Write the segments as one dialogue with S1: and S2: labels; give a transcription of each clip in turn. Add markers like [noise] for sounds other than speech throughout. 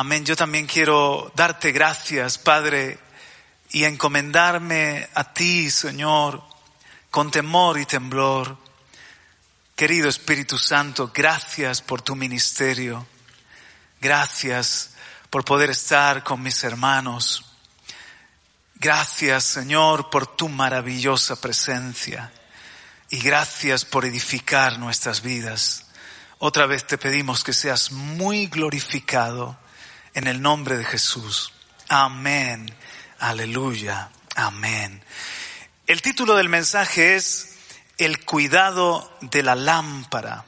S1: Amén. Yo también quiero darte gracias, Padre, y encomendarme a ti, Señor, con temor y temblor. Querido Espíritu Santo, gracias por tu ministerio. Gracias por poder estar con mis hermanos. Gracias, Señor, por tu maravillosa presencia. Y gracias por edificar nuestras vidas. Otra vez te pedimos que seas muy glorificado en el nombre de Jesús. Amén. Aleluya. Amén. El título del mensaje es El cuidado de la lámpara.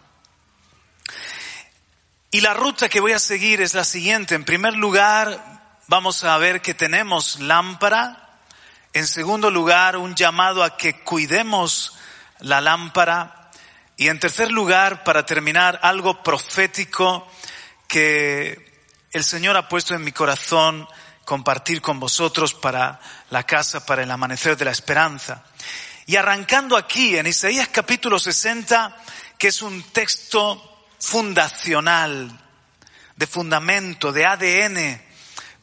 S1: Y la ruta que voy a seguir es la siguiente. En primer lugar, vamos a ver que tenemos lámpara. En segundo lugar, un llamado a que cuidemos la lámpara. Y en tercer lugar, para terminar, algo profético que el Señor ha puesto en mi corazón compartir con vosotros para la casa, para el amanecer de la esperanza. Y arrancando aquí en Isaías capítulo 60, que es un texto fundacional, de fundamento, de ADN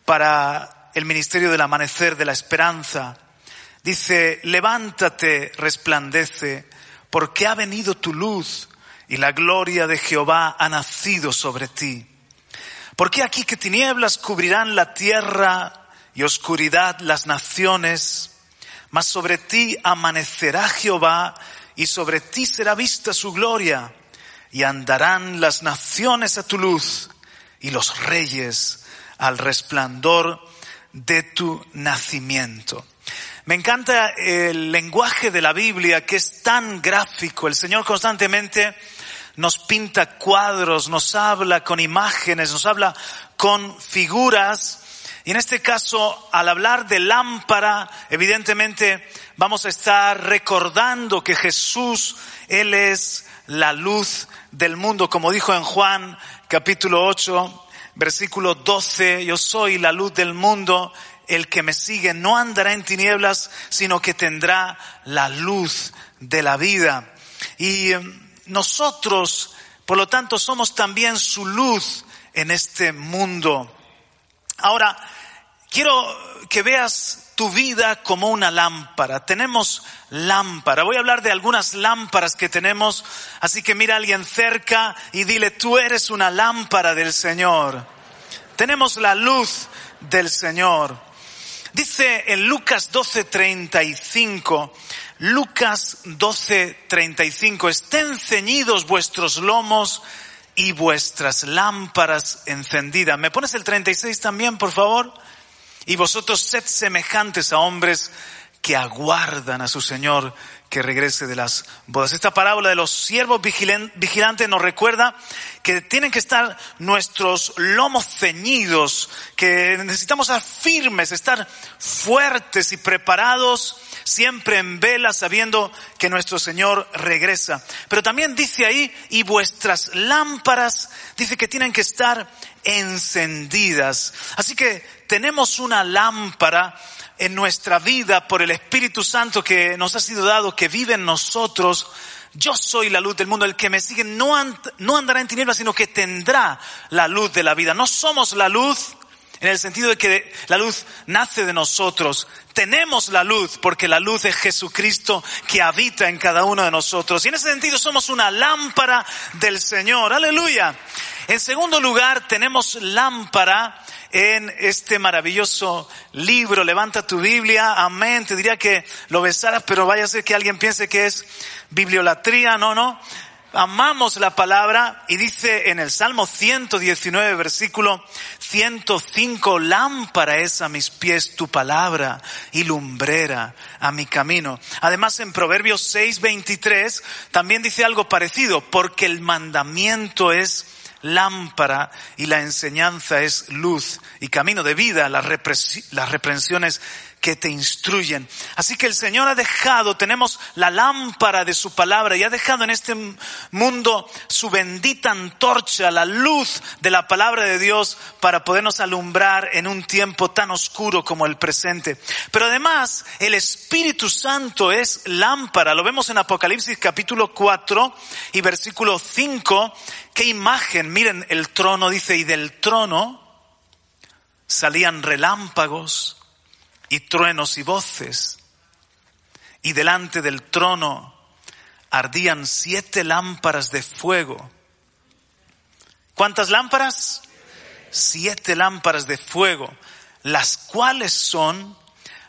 S1: para el ministerio del amanecer de la esperanza, dice, levántate, resplandece, porque ha venido tu luz y la gloria de Jehová ha nacido sobre ti. Porque aquí que tinieblas cubrirán la tierra y oscuridad las naciones, mas sobre ti amanecerá Jehová y sobre ti será vista su gloria y andarán las naciones a tu luz y los reyes al resplandor de tu nacimiento. Me encanta el lenguaje de la Biblia que es tan gráfico. El Señor constantemente nos pinta cuadros, nos habla con imágenes, nos habla con figuras. Y en este caso, al hablar de lámpara, evidentemente vamos a estar recordando que Jesús, Él es la luz del mundo, como dijo en Juan capítulo 8, versículo 12, yo soy la luz del mundo, el que me sigue no andará en tinieblas, sino que tendrá la luz de la vida. Y nosotros, por lo tanto, somos también su luz en este mundo. Ahora, quiero que veas tu vida como una lámpara. Tenemos lámpara. Voy a hablar de algunas lámparas que tenemos, así que mira a alguien cerca y dile, tú eres una lámpara del Señor. Tenemos la luz del Señor. Dice en Lucas 12:35, Lucas 12:35, estén ceñidos vuestros lomos y vuestras lámparas encendidas. ¿Me pones el 36 también, por favor? Y vosotros sed semejantes a hombres que aguardan a su Señor que regrese de las bodas. Esta parábola de los siervos vigilantes nos recuerda que tienen que estar nuestros lomos ceñidos, que necesitamos estar firmes, estar fuertes y preparados siempre en vela sabiendo que nuestro Señor regresa. Pero también dice ahí, y vuestras lámparas, dice que tienen que estar encendidas. Así que tenemos una lámpara en nuestra vida por el Espíritu Santo que nos ha sido dado, que vive en nosotros, yo soy la luz del mundo, el que me sigue no, no andará en tinieblas, sino que tendrá la luz de la vida. No somos la luz en el sentido de que la luz nace de nosotros. Tenemos la luz porque la luz es Jesucristo que habita en cada uno de nosotros. Y en ese sentido somos una lámpara del Señor. Aleluya. En segundo lugar, tenemos lámpara en este maravilloso libro. Levanta tu Biblia, amén. Te diría que lo besaras, pero vaya a ser que alguien piense que es bibliolatría, no, no. Amamos la palabra y dice en el Salmo 119, versículo 105 lámpara es a mis pies tu palabra y lumbrera a mi camino. Además en Proverbios 6, 23 también dice algo parecido, porque el mandamiento es lámpara y la enseñanza es luz y camino de vida, las, reprensiones que te instruyen. Así que el Señor ha dejado, tenemos la lámpara de su palabra y ha dejado en este mundo su bendita antorcha, la luz de la palabra de Dios para podernos alumbrar en un tiempo tan oscuro como el presente. Pero además el Espíritu Santo es lámpara. Lo vemos en Apocalipsis capítulo 4 y versículo 5. Qué imagen, miren el trono dice, y del trono salían relámpagos y truenos y voces. Y delante del trono ardían siete lámparas de fuego. ¿Cuántas lámparas? Siete lámparas de fuego, las cuales son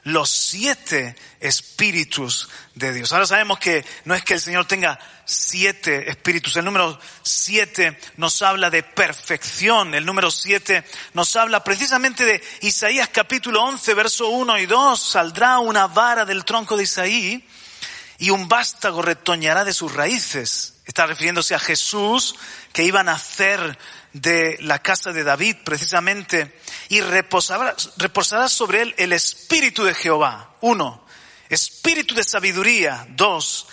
S1: los siete espíritus de Dios. Ahora sabemos que no es que el Señor tenga siete espíritus. El número siete nos habla de perfección. El número siete nos habla precisamente de Isaías capítulo 11, verso 1 y 2. Saldrá una vara del tronco de Isaí y un vástago retoñará de sus raíces. Está refiriéndose a Jesús que iba a nacer de la casa de David precisamente y reposará, reposará sobre él el espíritu de Jehová. Uno. Espíritu de sabiduría. Dos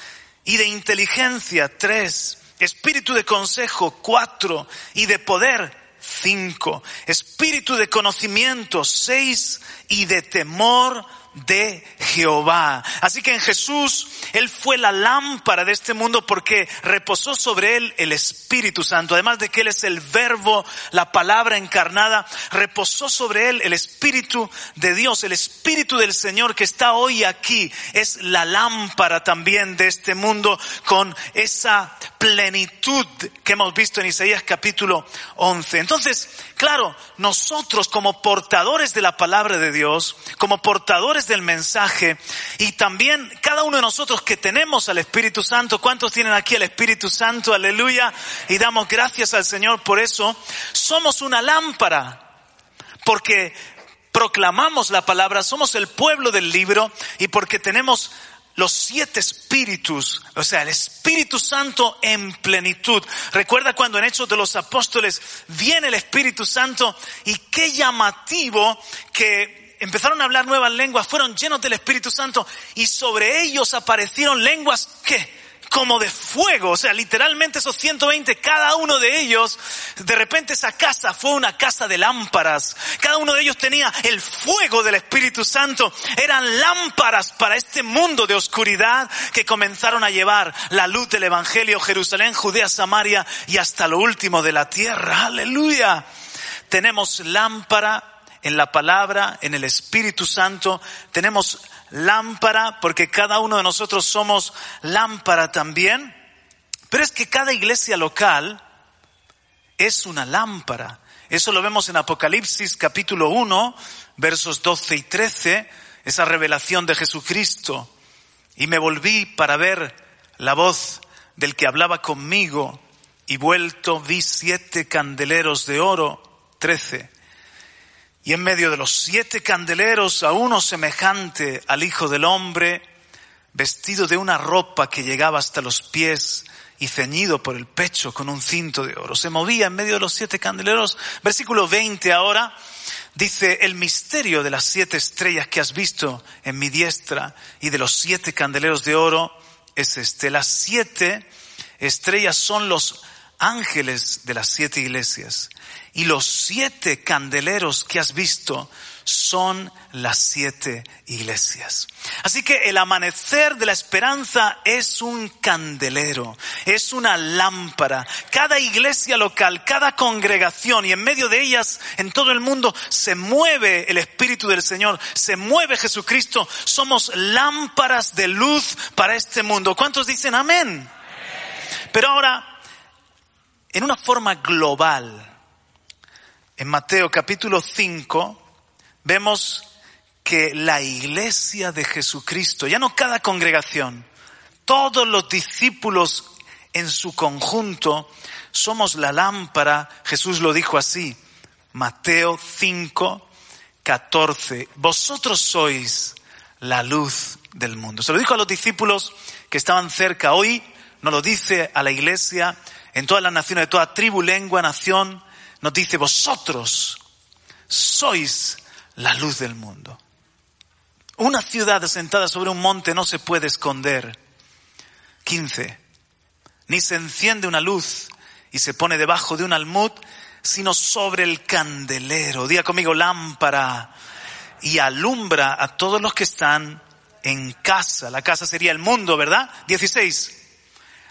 S1: y de inteligencia, tres, espíritu de consejo, cuatro, y de poder, cinco, espíritu de conocimiento, seis, y de temor, de Jehová. Así que en Jesús, Él fue la lámpara de este mundo porque reposó sobre Él el Espíritu Santo. Además de que Él es el verbo, la palabra encarnada, reposó sobre Él el Espíritu de Dios, el Espíritu del Señor que está hoy aquí. Es la lámpara también de este mundo con esa plenitud que hemos visto en Isaías capítulo 11. Entonces, claro, nosotros como portadores de la palabra de Dios, como portadores del mensaje y también cada uno de nosotros que tenemos al Espíritu Santo, ¿cuántos tienen aquí al Espíritu Santo? Aleluya. Y damos gracias al Señor por eso. Somos una lámpara porque proclamamos la palabra, somos el pueblo del libro y porque tenemos los siete espíritus, o sea, el Espíritu Santo en plenitud. Recuerda cuando en Hechos de los Apóstoles viene el Espíritu Santo y qué llamativo que empezaron a hablar nuevas lenguas, fueron llenos del Espíritu Santo y sobre ellos aparecieron lenguas que como de fuego, o sea, literalmente esos 120, cada uno de ellos, de repente esa casa fue una casa de lámparas, cada uno de ellos tenía el fuego del Espíritu Santo, eran lámparas para este mundo de oscuridad que comenzaron a llevar la luz del Evangelio, Jerusalén, Judea, Samaria y hasta lo último de la tierra, aleluya. Tenemos lámpara en la palabra, en el Espíritu Santo. Tenemos lámpara porque cada uno de nosotros somos lámpara también. Pero es que cada iglesia local es una lámpara. Eso lo vemos en Apocalipsis capítulo 1, versos 12 y 13, esa revelación de Jesucristo. Y me volví para ver la voz del que hablaba conmigo y vuelto vi siete candeleros de oro, 13 y en medio de los siete candeleros a uno semejante al Hijo del Hombre, vestido de una ropa que llegaba hasta los pies y ceñido por el pecho con un cinto de oro. Se movía en medio de los siete candeleros. Versículo 20 ahora dice, el misterio de las siete estrellas que has visto en mi diestra y de los siete candeleros de oro es este. Las siete estrellas son los ángeles de las siete iglesias. Y los siete candeleros que has visto son las siete iglesias. Así que el amanecer de la esperanza es un candelero, es una lámpara. Cada iglesia local, cada congregación y en medio de ellas, en todo el mundo, se mueve el Espíritu del Señor, se mueve Jesucristo. Somos lámparas de luz para este mundo. ¿Cuántos dicen amén? Pero ahora, en una forma global, en Mateo capítulo 5 vemos que la iglesia de Jesucristo, ya no cada congregación, todos los discípulos en su conjunto, somos la lámpara, Jesús lo dijo así, Mateo 5, 14. Vosotros sois la luz del mundo. Se lo dijo a los discípulos que estaban cerca hoy, nos lo dice a la iglesia, en todas las naciones, de toda tribu, lengua, nación, nos dice, vosotros sois la luz del mundo. Una ciudad asentada sobre un monte no se puede esconder. 15. Ni se enciende una luz y se pone debajo de un almud, sino sobre el candelero. Diga conmigo lámpara y alumbra a todos los que están en casa. La casa sería el mundo, ¿verdad? 16.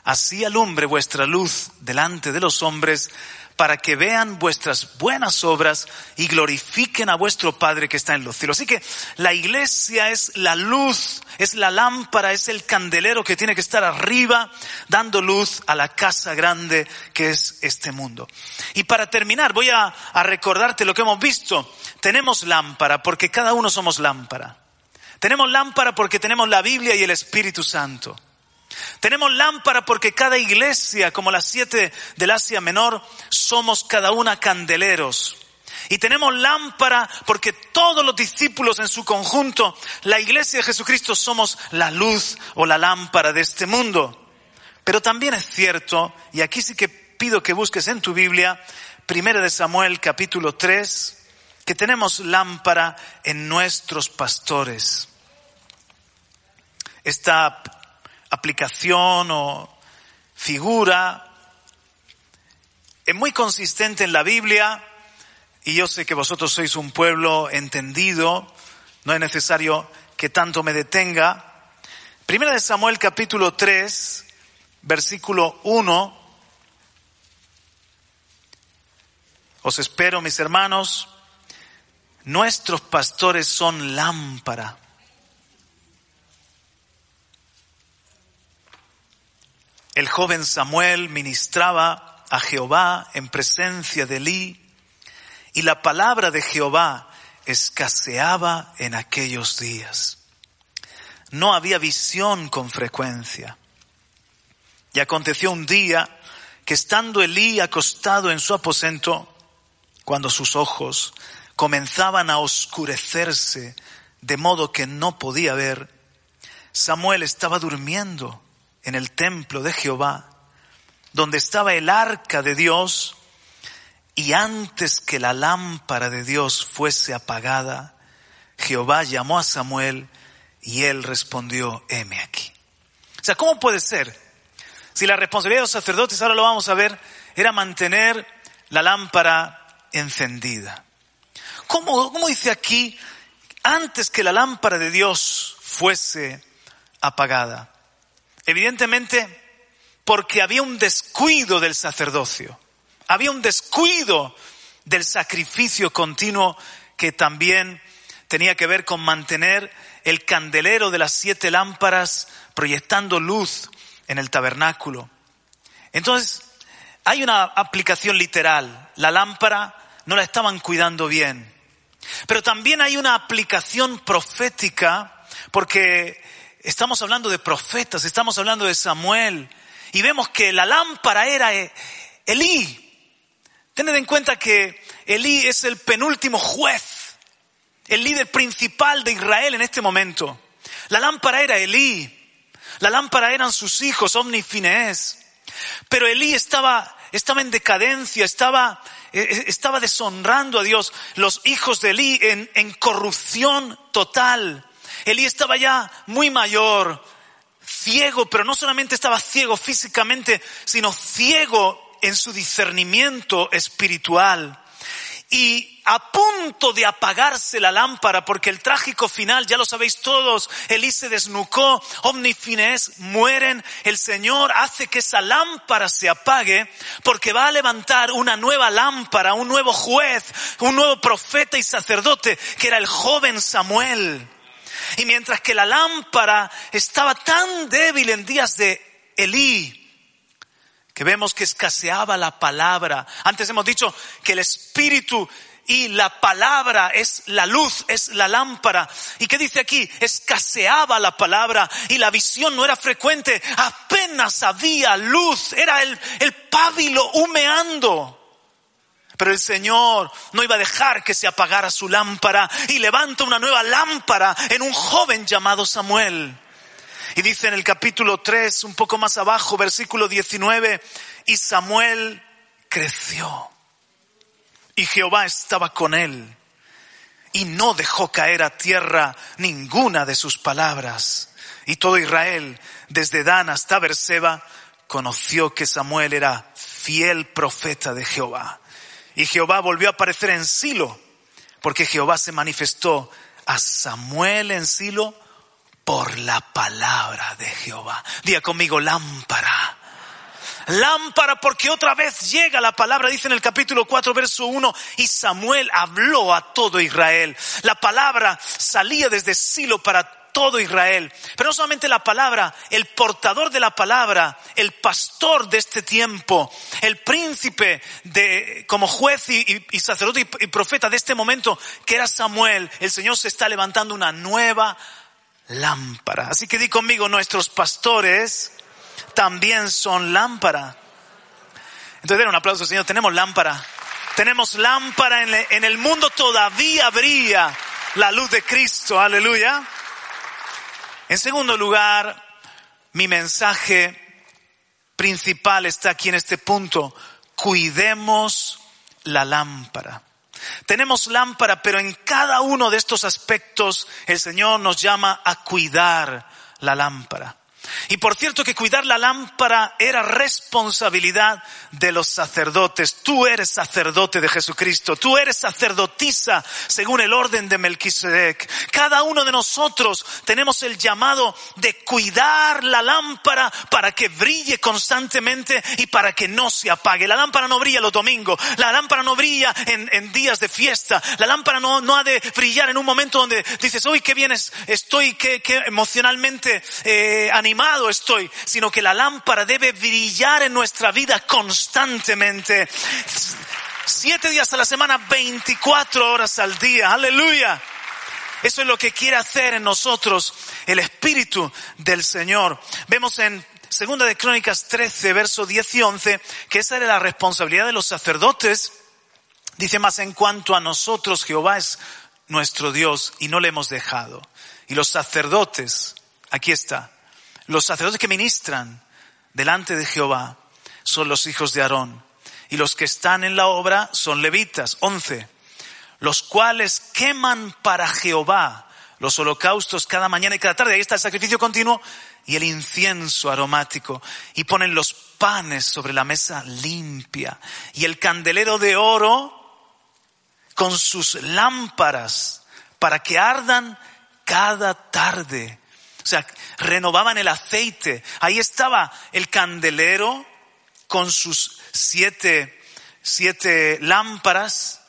S1: Así alumbre vuestra luz delante de los hombres para que vean vuestras buenas obras y glorifiquen a vuestro Padre que está en los cielos. Así que la iglesia es la luz, es la lámpara, es el candelero que tiene que estar arriba dando luz a la casa grande que es este mundo. Y para terminar, voy a, a recordarte lo que hemos visto. Tenemos lámpara porque cada uno somos lámpara. Tenemos lámpara porque tenemos la Biblia y el Espíritu Santo. Tenemos lámpara porque cada iglesia, como las siete del Asia Menor, somos cada una candeleros. Y tenemos lámpara porque todos los discípulos en su conjunto, la iglesia de Jesucristo, somos la luz o la lámpara de este mundo. Pero también es cierto, y aquí sí que pido que busques en tu Biblia, Primera de Samuel capítulo 3, que tenemos lámpara en nuestros pastores. Esta aplicación o figura es muy consistente en la Biblia y yo sé que vosotros sois un pueblo entendido, no es necesario que tanto me detenga. Primera de Samuel capítulo 3, versículo 1. Os espero, mis hermanos, nuestros pastores son lámpara El joven Samuel ministraba a Jehová en presencia de Elí y la palabra de Jehová escaseaba en aquellos días. No había visión con frecuencia. Y aconteció un día que estando Elí acostado en su aposento, cuando sus ojos comenzaban a oscurecerse de modo que no podía ver, Samuel estaba durmiendo en el templo de Jehová, donde estaba el arca de Dios, y antes que la lámpara de Dios fuese apagada, Jehová llamó a Samuel y él respondió, heme aquí. O sea, ¿cómo puede ser? Si la responsabilidad de los sacerdotes, ahora lo vamos a ver, era mantener la lámpara encendida. ¿Cómo, cómo dice aquí, antes que la lámpara de Dios fuese apagada? Evidentemente, porque había un descuido del sacerdocio, había un descuido del sacrificio continuo que también tenía que ver con mantener el candelero de las siete lámparas proyectando luz en el tabernáculo. Entonces, hay una aplicación literal. La lámpara no la estaban cuidando bien. Pero también hay una aplicación profética porque Estamos hablando de profetas, estamos hablando de Samuel y vemos que la lámpara era eh, Elí. Tened en cuenta que Elí es el penúltimo juez, el líder principal de Israel en este momento. La lámpara era Elí, la lámpara eran sus hijos, Omni y Pero Elí estaba, estaba en decadencia, estaba, eh, eh, estaba deshonrando a Dios. Los hijos de Elí en, en corrupción total. Elí estaba ya muy mayor, ciego, pero no solamente estaba ciego físicamente, sino ciego en su discernimiento espiritual. Y a punto de apagarse la lámpara, porque el trágico final, ya lo sabéis todos, Elí se desnucó, omnifines mueren, el Señor hace que esa lámpara se apague, porque va a levantar una nueva lámpara, un nuevo juez, un nuevo profeta y sacerdote, que era el joven Samuel. Y mientras que la lámpara estaba tan débil en días de Elí, que vemos que escaseaba la palabra. Antes hemos dicho que el espíritu y la palabra es la luz, es la lámpara. ¿Y qué dice aquí? Escaseaba la palabra y la visión no era frecuente. Apenas había luz, era el, el pábilo humeando. Pero el Señor no iba a dejar que se apagara su lámpara y levanta una nueva lámpara en un joven llamado Samuel. Y dice en el capítulo 3, un poco más abajo, versículo 19, y Samuel creció. Y Jehová estaba con él y no dejó caer a tierra ninguna de sus palabras. Y todo Israel, desde Dan hasta Berseba, conoció que Samuel era fiel profeta de Jehová. Y Jehová volvió a aparecer en Silo, porque Jehová se manifestó a Samuel en Silo por la palabra de Jehová. Día conmigo, lámpara. Lámpara porque otra vez llega la palabra, dice en el capítulo 4, verso 1, y Samuel habló a todo Israel. La palabra salía desde Silo para todo Israel. Pero no solamente la palabra, el portador de la palabra, el pastor de este tiempo, el príncipe de, como juez y, sacerdote y, profeta de este momento, que era Samuel, el Señor se está levantando una nueva lámpara. Así que di conmigo, nuestros pastores también son lámpara. Entonces, den un aplauso, Señor, tenemos lámpara. Tenemos lámpara en, en el mundo, todavía brilla la luz de Cristo, aleluya. En segundo lugar, mi mensaje principal está aquí en este punto. Cuidemos la lámpara. Tenemos lámpara, pero en cada uno de estos aspectos el Señor nos llama a cuidar la lámpara. Y por cierto que cuidar la lámpara era responsabilidad de los sacerdotes. Tú eres sacerdote de Jesucristo. Tú eres sacerdotisa según el orden de Melquisedec. Cada uno de nosotros tenemos el llamado de cuidar la lámpara para que brille constantemente y para que no se apague. La lámpara no brilla los domingos. La lámpara no brilla en, días de fiesta. La lámpara no, ha de brillar en un momento donde dices, uy, qué bien estoy, qué, emocionalmente eh, animado estoy, sino que la lámpara debe brillar en nuestra vida constantemente. Siete días a la semana, 24 horas al día. Aleluya. Eso es lo que quiere hacer en nosotros el Espíritu del Señor. Vemos en Segunda de Crónicas 13, verso 10 y 11, que esa era la responsabilidad de los sacerdotes. Dice más en cuanto a nosotros, Jehová es nuestro Dios y no le hemos dejado. Y los sacerdotes, aquí está, los sacerdotes que ministran delante de Jehová son los hijos de Aarón. Y los que están en la obra son levitas, once, los cuales queman para Jehová los holocaustos cada mañana y cada tarde. Ahí está el sacrificio continuo y el incienso aromático. Y ponen los panes sobre la mesa limpia. Y el candelero de oro con sus lámparas para que ardan cada tarde o sea, renovaban el aceite. Ahí estaba el candelero con sus siete, siete lámparas.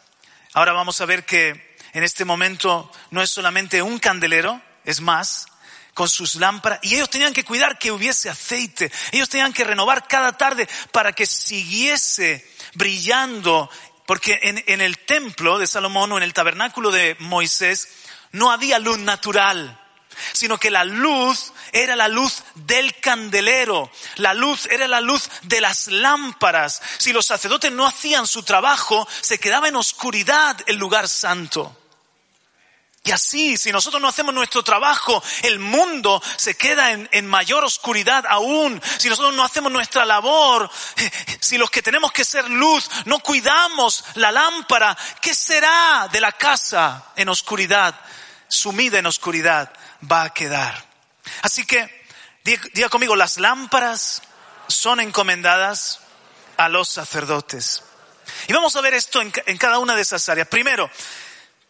S1: Ahora vamos a ver que en este momento no es solamente un candelero, es más, con sus lámparas. Y ellos tenían que cuidar que hubiese aceite. Ellos tenían que renovar cada tarde para que siguiese brillando. Porque en, en el templo de Salomón o en el tabernáculo de Moisés no había luz natural sino que la luz era la luz del candelero, la luz era la luz de las lámparas. Si los sacerdotes no hacían su trabajo, se quedaba en oscuridad el lugar santo. Y así, si nosotros no hacemos nuestro trabajo, el mundo se queda en, mayor oscuridad aún. Si nosotros no hacemos nuestra labor, [laughs] si los que tenemos que ser luz no cuidamos la lámpara, ¿qué será de la casa en oscuridad, sumida en oscuridad? Va a quedar. Así que, diga conmigo, las lámparas son encomendadas a los sacerdotes. Y vamos a ver esto en, en, cada una de esas áreas. Primero,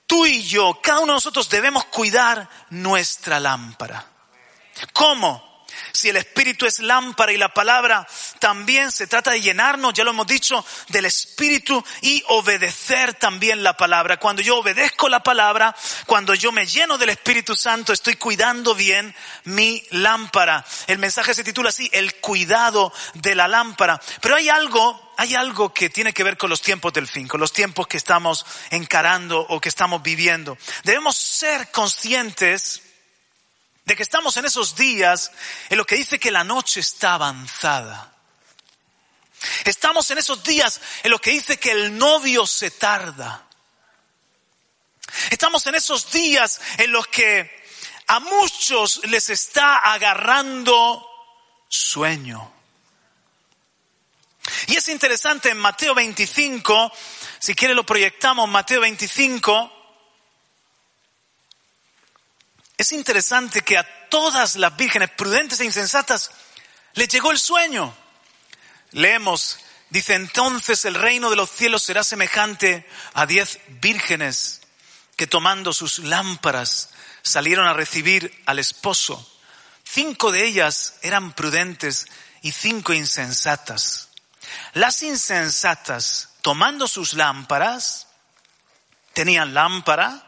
S1: tú y yo, cada uno de nosotros debemos cuidar nuestra lámpara. ¿Cómo? Si el Espíritu es lámpara y la palabra también se trata de llenarnos, ya lo hemos dicho, del Espíritu y obedecer también la palabra. Cuando yo obedezco la palabra, cuando yo me lleno del Espíritu Santo, estoy cuidando bien mi lámpara. El mensaje se titula así, el cuidado de la lámpara. Pero hay algo hay algo que tiene que ver con los tiempos del fin, con los tiempos que estamos encarando o que estamos viviendo. Debemos ser conscientes de que estamos en esos días en lo que dice que la noche está avanzada. Estamos en esos días en los que dice que el novio se tarda. Estamos en esos días en los que a muchos les está agarrando sueño. Y es interesante en Mateo 25, si quiere lo proyectamos, Mateo 25, es interesante que a todas las vírgenes prudentes e insensatas les llegó el sueño. Leemos, dice entonces el reino de los cielos será semejante a diez vírgenes que tomando sus lámparas salieron a recibir al esposo. Cinco de ellas eran prudentes y cinco insensatas. Las insensatas, tomando sus lámparas, tenían lámpara,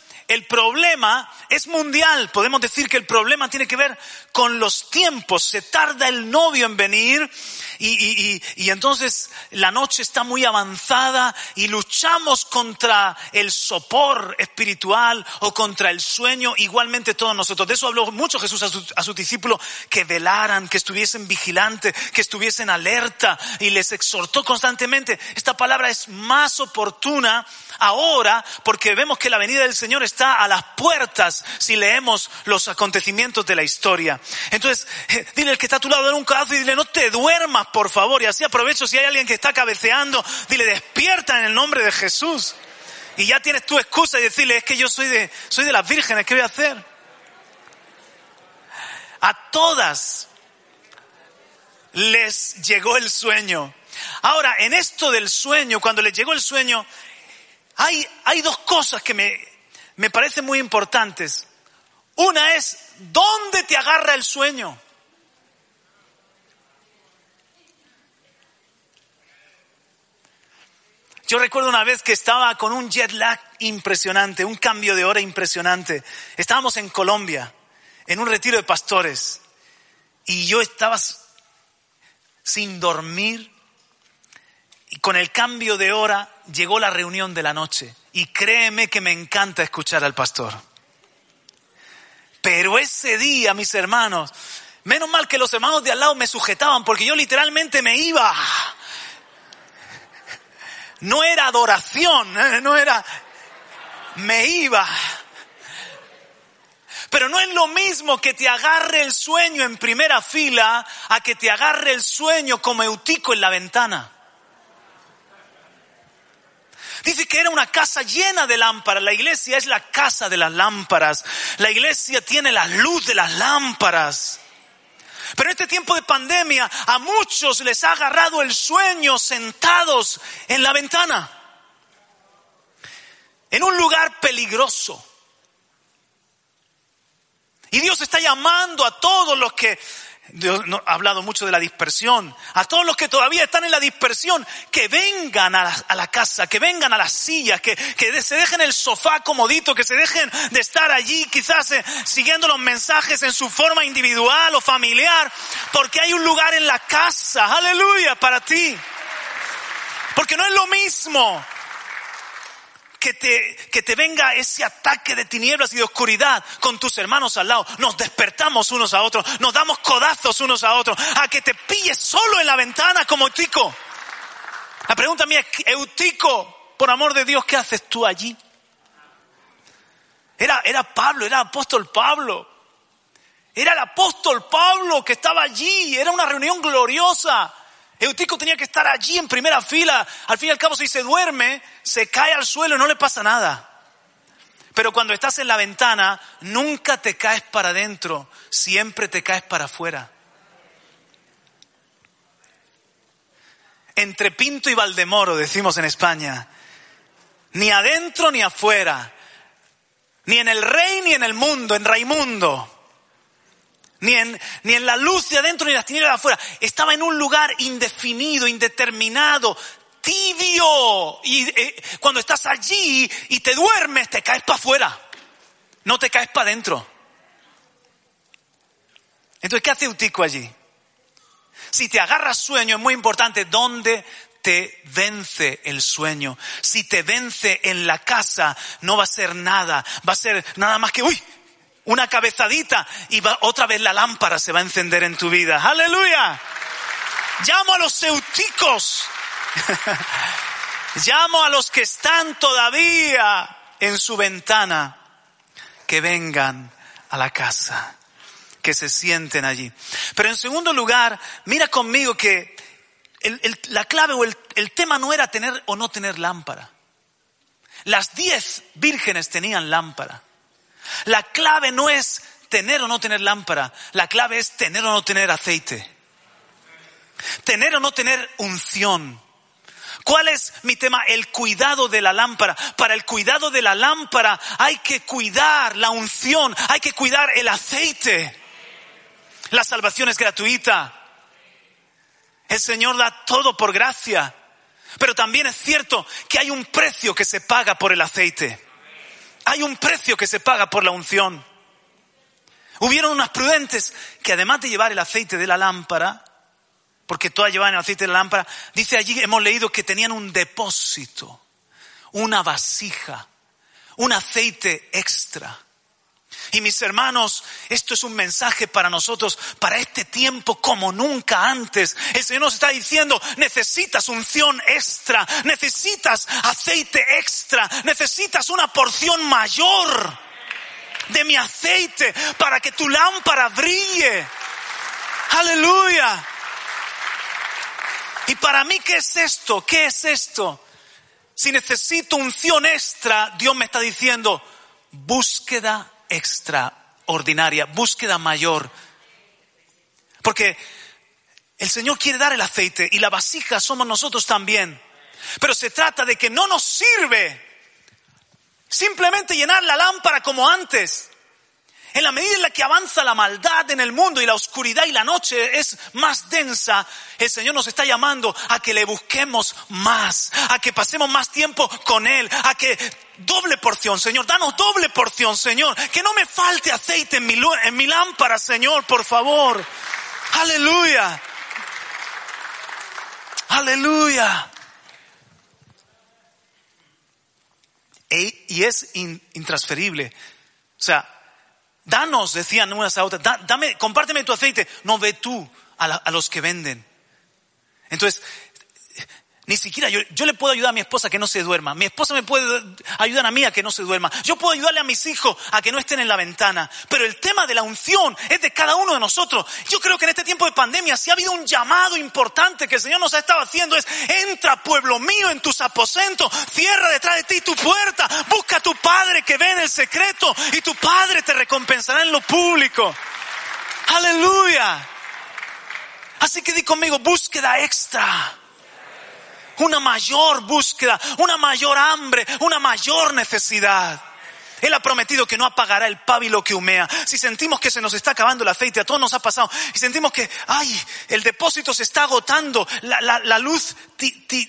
S1: el problema es mundial. Podemos decir que el problema tiene que ver con los tiempos. Se tarda el novio en venir y, y, entonces la noche está muy avanzada y luchamos contra el sopor espiritual o contra el sueño, igualmente todos nosotros. De eso habló mucho Jesús a, a sus discípulos, que velaran, que estuviesen vigilantes, que estuviesen alerta y les exhortó constantemente. Esta palabra es más oportuna ahora porque vemos que la venida del Señor está a las puertas si leemos los acontecimientos de la historia. Entonces, eh, dile al que está a tu lado, dale un caso y dile, no te duermas, por favor. Y así aprovecho si hay alguien que está cabeceando, dile, despierta en el nombre de Jesús. Y ya tienes tu excusa y decirle, es que yo soy de, soy de las vírgenes, ¿qué voy a hacer? A todas les llegó el sueño. Ahora, en esto del sueño, cuando les llegó el sueño, hay, hay dos cosas que me, me parecen muy importantes. Una es, ¿dónde te agarra el sueño? Yo recuerdo una vez que estaba con un jet lag impresionante, un cambio de hora impresionante. Estábamos en Colombia, en un retiro de pastores, y yo estaba sin dormir, y con el cambio de hora llegó la reunión de la noche. Y créeme que me encanta escuchar al pastor. Pero ese día, mis hermanos, menos mal que los hermanos de al lado me sujetaban, porque yo literalmente me iba. No era adoración, ¿eh? no era, me iba. Pero no es lo mismo que te agarre el sueño en primera fila a que te agarre el sueño como Eutico en la ventana. Dice que era una casa llena de lámparas. La iglesia es la casa de las lámparas. La iglesia tiene la luz de las lámparas. Pero en este tiempo de pandemia a muchos les ha agarrado el sueño sentados en la ventana. En un lugar peligroso. Y Dios está llamando a todos los que Dios ha hablado mucho de la dispersión. A todos los que todavía están en la dispersión, que vengan a la, casa, que vengan a las sillas, que, que, se dejen el sofá comodito, que se dejen de estar allí quizás eh, siguiendo los mensajes en su forma individual o familiar, porque hay un lugar en la casa, aleluya, para ti. Porque no es lo mismo que te, que te venga ese ataque de tinieblas y de oscuridad con tus hermanos al lado. Nos despertamos unos a otros, nos damos codazos unos a otros, a que te pilles solo en la ventana como Eutico. La pregunta mía es, Eutico, por amor de Dios, ¿qué haces tú allí? Era, era Pablo, era apóstol Pablo. Era el apóstol Pablo que estaba allí, era una reunión gloriosa. Eutico tenía que estar allí en primera fila. Al fin y al cabo, si se duerme, se cae al suelo y no le pasa nada. Pero cuando estás en la ventana, nunca te caes para adentro, siempre te caes para afuera. Entre Pinto y Valdemoro, decimos en España, ni adentro ni afuera, ni en el rey ni en el mundo, en Raimundo ni en, ni en la luz de adentro ni en las tinieblas de afuera. Estaba en un lugar indefinido, indeterminado, tibio. Y eh, cuando estás allí y te duermes, te caes para afuera. No te caes para adentro. Entonces, ¿qué hace un tico allí? Si te agarras sueño, es muy importante dónde te vence el sueño. Si te vence en la casa, no va a ser nada. Va a ser nada más que, uy, una cabezadita y otra vez la lámpara se va a encender en tu vida. Aleluya. Llamo a los euticos. [laughs] Llamo a los que están todavía en su ventana que vengan a la casa, que se sienten allí. Pero en segundo lugar, mira conmigo que la clave o el tema no era tener o no tener lámpara. Las diez vírgenes tenían lámpara. La clave no es tener o no tener lámpara, la clave es tener o no tener aceite. Tener o no tener unción. ¿Cuál es mi tema? El cuidado de la lámpara. Para el cuidado de la lámpara hay que cuidar la unción, hay que cuidar el aceite. La salvación es gratuita. El Señor da todo por gracia. Pero también es cierto que hay un precio que se paga por el aceite. Hay un precio que se paga por la unción. Hubieron unas prudentes que además de llevar el aceite de la lámpara, porque todas llevaban el aceite de la lámpara, dice allí, hemos leído que tenían un depósito, una vasija, un aceite extra. Y mis hermanos, esto es un mensaje para nosotros, para este tiempo como nunca antes. El Señor nos está diciendo, necesitas unción extra, necesitas aceite extra, necesitas una porción mayor de mi aceite para que tu lámpara brille. Aleluya. Y para mí, ¿qué es esto? ¿Qué es esto? Si necesito unción extra, Dios me está diciendo, búsqueda extraordinaria, búsqueda mayor. Porque el Señor quiere dar el aceite y la vasija somos nosotros también. Pero se trata de que no nos sirve simplemente llenar la lámpara como antes. En la medida en la que avanza la maldad en el mundo y la oscuridad y la noche es más densa, el Señor nos está llamando a que le busquemos más, a que pasemos más tiempo con Él, a que doble porción, Señor, danos doble porción, Señor, que no me falte aceite en mi, lámpara, Señor, por favor. Aleluya. Aleluya. E, y es intransferible. O sea, Danos, decían unas a otras, dame, compárteme tu aceite. No ve tú a, a los que venden. Entonces, ni siquiera yo, yo, le puedo ayudar a mi esposa a que no se duerma. Mi esposa me puede ayudar a mí a que no se duerma. Yo puedo ayudarle a mis hijos a que no estén en la ventana. Pero el tema de la unción es de cada uno de nosotros. Yo creo que en este tiempo de pandemia, si ha habido un llamado importante que el Señor nos ha estado haciendo, es entra pueblo mío en tus aposentos, cierra detrás de ti tu puerta, busca a tu Padre que ve en el secreto y tu Padre te recompensará en lo público. Aleluya. Así que di conmigo, búsqueda extra una mayor búsqueda, una mayor hambre, una mayor necesidad. Él ha prometido que no apagará el pábilo que humea. Si sentimos que se nos está acabando el aceite, a todos nos ha pasado, y sentimos que, ay, el depósito se está agotando, la, la, la luz ti, ti,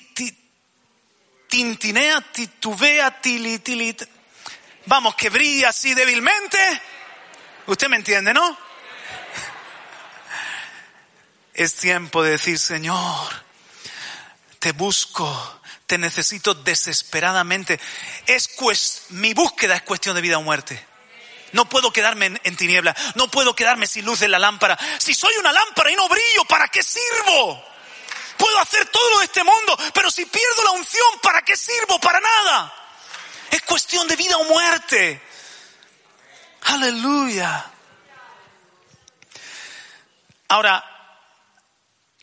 S1: tintinea, titubea, tili, vamos, que brilla así débilmente. Usted me entiende, ¿no? [laughs] Es tiempo de decir, Señor, te busco, te necesito desesperadamente. Es pues, mi búsqueda es cuestión de vida o muerte. No puedo quedarme en, en, tiniebla, no puedo quedarme sin luz de la lámpara. Si soy una lámpara y no brillo, ¿para qué sirvo? Puedo hacer todo lo de este mundo, pero si pierdo la unción, ¿para qué sirvo? Para nada. Es cuestión de vida o muerte. Aleluya. Ahora,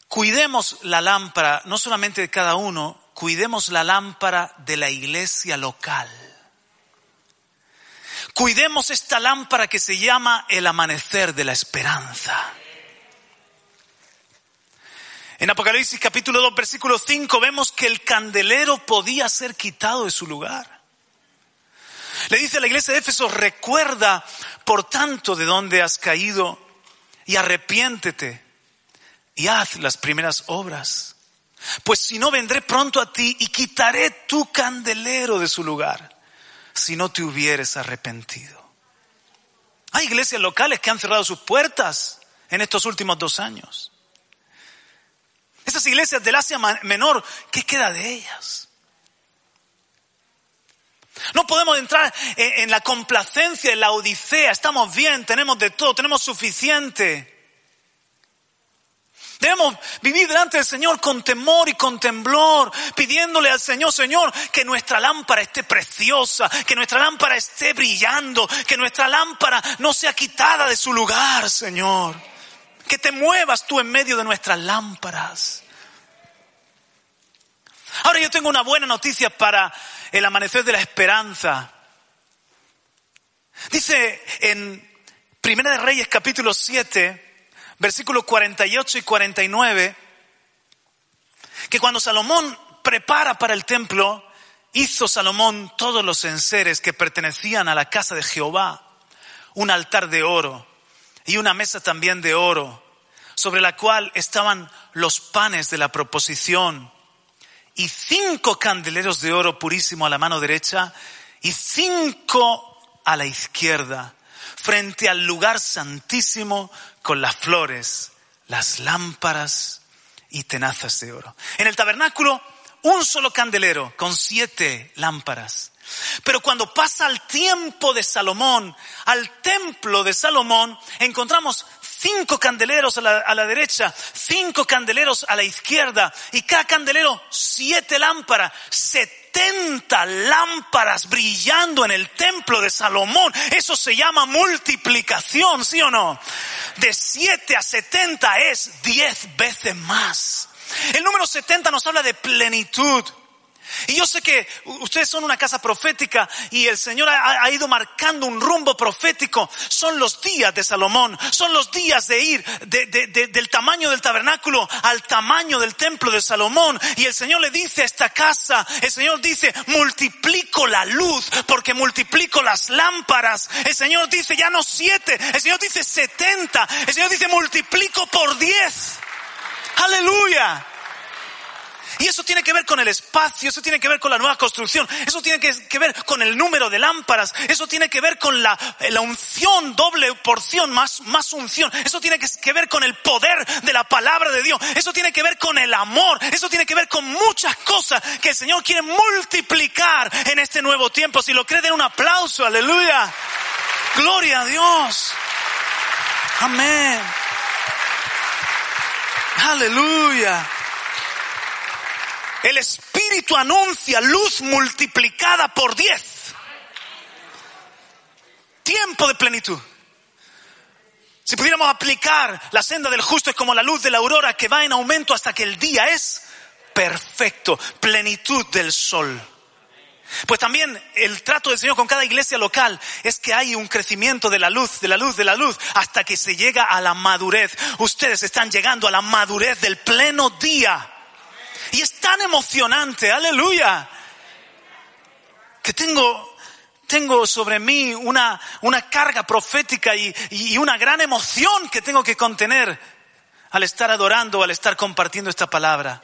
S1: Cuidemos la lámpara, no solamente de cada uno, cuidemos la lámpara de la iglesia local. Cuidemos esta lámpara que se llama el amanecer de la esperanza. En Apocalipsis capítulo 2 versículo 5 vemos que el candelero podía ser quitado de su lugar. Le dice a la iglesia de Éfeso, recuerda por tanto de dónde has caído y arrepiéntete y haz las primeras obras. Pues si no vendré pronto a ti y quitaré tu candelero de su lugar, si no te hubieres arrepentido. Hay iglesias locales que han cerrado sus puertas en estos últimos dos años. Esas iglesias del Asia Menor, ¿qué queda de ellas? No podemos entrar en la complacencia, en la odisea. Estamos bien, tenemos de todo, tenemos suficiente. Debemos vivir delante del Señor con temor y con temblor, pidiéndole al Señor, Señor, que nuestra lámpara esté preciosa, que nuestra lámpara esté brillando, que nuestra lámpara no sea quitada de su lugar, Señor. Que te muevas tú en medio de nuestras lámparas. Ahora yo tengo una buena noticia para el amanecer de la esperanza. Dice en Primera de Reyes capítulo 7, versículos 48 y 49, que cuando Salomón prepara para el templo, hizo Salomón todos los enseres que pertenecían a la casa de Jehová, un altar de oro y una mesa también de oro, sobre la cual estaban los panes de la proposición, y cinco candeleros de oro purísimo a la mano derecha y cinco a la izquierda, frente al lugar santísimo con las flores, las lámparas y tenazas de oro. En el tabernáculo, un solo candelero con siete lámparas. Pero cuando pasa el tiempo de Salomón, al templo de Salomón, encontramos cinco candeleros a la, derecha, cinco candeleros a la izquierda y cada candelero siete lámparas, setenta lámparas brillando en el templo de Salomón. Eso se llama multiplicación, ¿sí o no? De siete a setenta es diez veces más. El número setenta nos habla de plenitud. Y yo sé que ustedes son una casa profética y el Señor ha, ido marcando un rumbo profético. Son los días de Salomón, son los días de ir del tamaño del tabernáculo al tamaño del templo de Salomón. Y el Señor le dice a esta casa, el Señor dice, multiplico la luz porque multiplico las lámparas. El Señor dice, ya no siete, el Señor dice setenta, el Señor dice, multiplico por diez. Aleluya. Y eso tiene que ver con el espacio, eso tiene que ver con la nueva construcción, eso tiene que, ver con el número de lámparas, eso tiene que ver con la, la unción, doble porción, más, más unción, eso tiene que, ver con el poder de la palabra de Dios, eso tiene que ver con el amor, eso tiene que ver con muchas cosas que el Señor quiere multiplicar en este nuevo tiempo. Si lo cree, den un aplauso, aleluya. Gloria a Dios. Amén. Aleluya. El Espíritu anuncia luz multiplicada por diez. Tiempo de plenitud. Si pudiéramos aplicar la senda del justo es como la luz de la aurora que va en aumento hasta que el día es perfecto, plenitud del sol. Pues también el trato del Señor con cada iglesia local es que hay un crecimiento de la luz, de la luz, de la luz, hasta que se llega a la madurez. Ustedes están llegando a la madurez del pleno día. Y es tan emocionante, aleluya, que tengo, tengo sobre mí una, una carga profética y, y una gran emoción que tengo que contener al estar adorando, al estar compartiendo esta palabra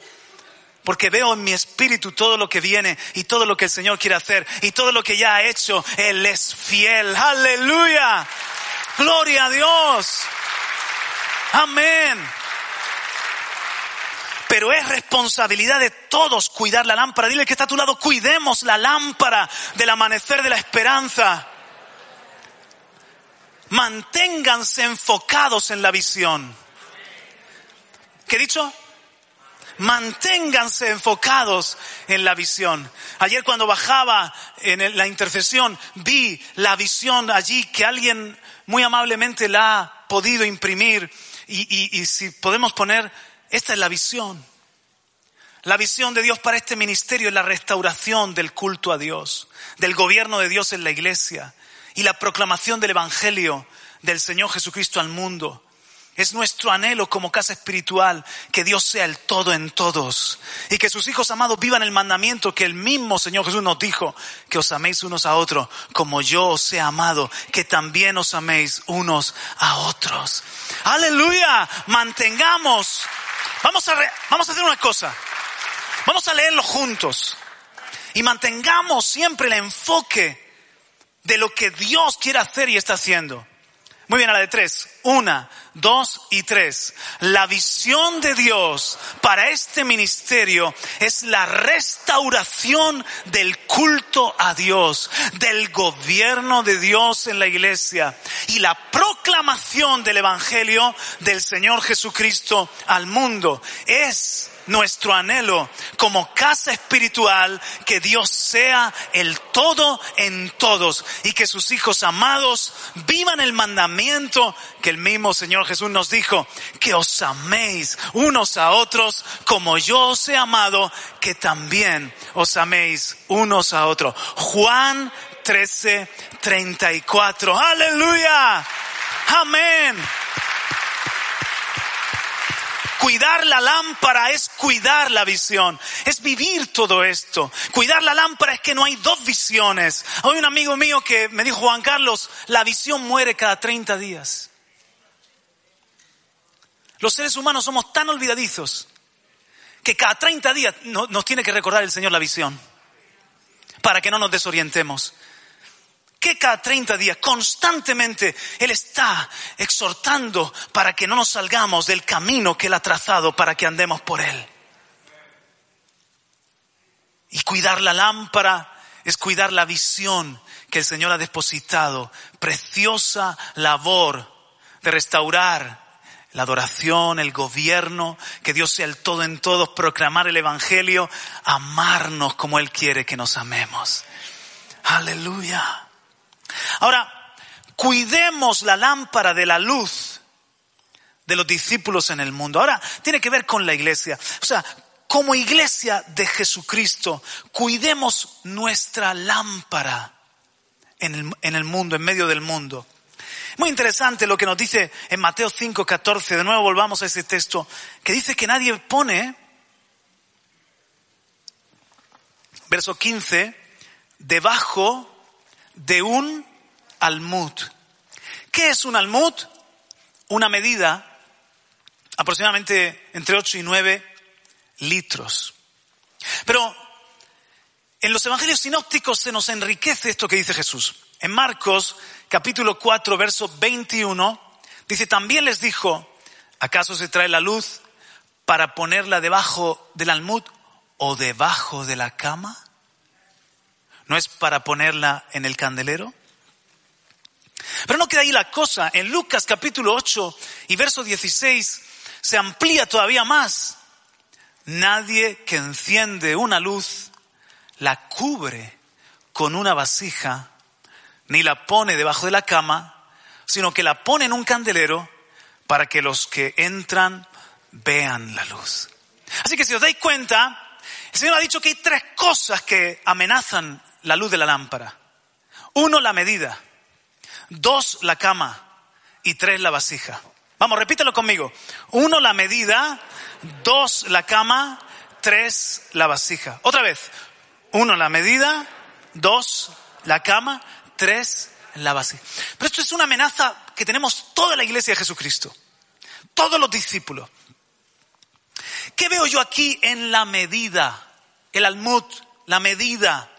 S1: porque veo en mi espíritu todo lo que viene y todo lo que el Señor quiere hacer y todo lo que ya ha hecho. Él es fiel. Aleluya. Gloria a Dios. Amén. Pero es responsabilidad de todos cuidar la lámpara. Dile que está a tu lado, cuidemos la lámpara del amanecer de la esperanza. Manténganse enfocados en la visión. ¿Qué he dicho? Manténganse enfocados en la visión. Ayer cuando bajaba en la intercesión vi la visión allí que alguien muy amablemente la ha podido imprimir y, y si podemos poner esta es la visión. La visión de Dios para este ministerio es la restauración del culto a Dios, del gobierno de Dios en la iglesia y la proclamación del Evangelio del Señor Jesucristo al mundo. Es nuestro anhelo como casa espiritual que Dios sea el todo en todos y que sus hijos amados vivan el mandamiento que el mismo Señor Jesús nos dijo, que os améis unos a otros como yo os he amado, que también os améis unos a otros. Aleluya, mantengamos Vamos a, vamos a hacer una cosa. Vamos a leerlo juntos y mantengamos siempre el enfoque de lo que Dios quiere hacer y está haciendo. Muy bien, a la de tres. Una, dos y tres. La visión de Dios para este ministerio es la restauración del culto a Dios, del gobierno de Dios en la iglesia y la proclamación del Evangelio del Señor Jesucristo al mundo. Es nuestro anhelo como casa espiritual que Dios sea el todo en todos y que sus hijos amados vivan el mandamiento que el mismo Señor Jesús nos dijo, que os améis unos a otros como yo os he amado, que también os améis unos a otros. Juan 13, 34. Aleluya. Amén. Cuidar la lámpara es cuidar la visión, es vivir todo esto. Cuidar la lámpara es que no hay dos visiones. Hay un amigo mío que me dijo, Juan Carlos, la visión muere cada 30 días. Los seres humanos somos tan olvidadizos que cada 30 días nos tiene que recordar el Señor la visión para que no nos desorientemos que cada 30 días constantemente Él está exhortando para que no nos salgamos del camino que Él ha trazado para que andemos por Él. Y cuidar la lámpara es cuidar la visión que el Señor ha depositado. Preciosa labor de restaurar la adoración, el gobierno, que Dios sea el todo en todos, proclamar el Evangelio, amarnos como Él quiere que nos amemos. Aleluya. Ahora, cuidemos la lámpara de la luz de los discípulos en el mundo. Ahora, tiene que ver con la iglesia. O sea, como iglesia de Jesucristo, cuidemos nuestra lámpara en el, en el mundo, en medio del mundo. Muy interesante lo que nos dice en Mateo 5, 14. De nuevo volvamos a ese texto que dice que nadie pone, verso 15, debajo de un almud. ¿Qué es un almud? Una medida aproximadamente entre 8 y 9 litros. Pero en los evangelios sinópticos se nos enriquece esto que dice Jesús. En Marcos capítulo 4 verso 21 dice, también les dijo, ¿acaso se trae la luz para ponerla debajo del almud o debajo de la cama? ¿No es para ponerla en el candelero? Pero no queda ahí la cosa. En Lucas capítulo 8 y verso 16 se amplía todavía más. Nadie que enciende una luz la cubre con una vasija, ni la pone debajo de la cama, sino que la pone en un candelero para que los que entran vean la luz. Así que si os dais cuenta, el Señor ha dicho que hay tres cosas que amenazan la luz de la lámpara. Uno, la medida. Dos, la cama. Y tres, la vasija. Vamos, repítelo conmigo. Uno, la medida. Dos, la cama. Tres, la vasija. Otra vez. Uno, la medida. Dos, la cama. Tres, la vasija. Pero esto es una amenaza que tenemos toda la iglesia de Jesucristo. Todos los discípulos. ¿Qué veo yo aquí en la medida? El almud, la medida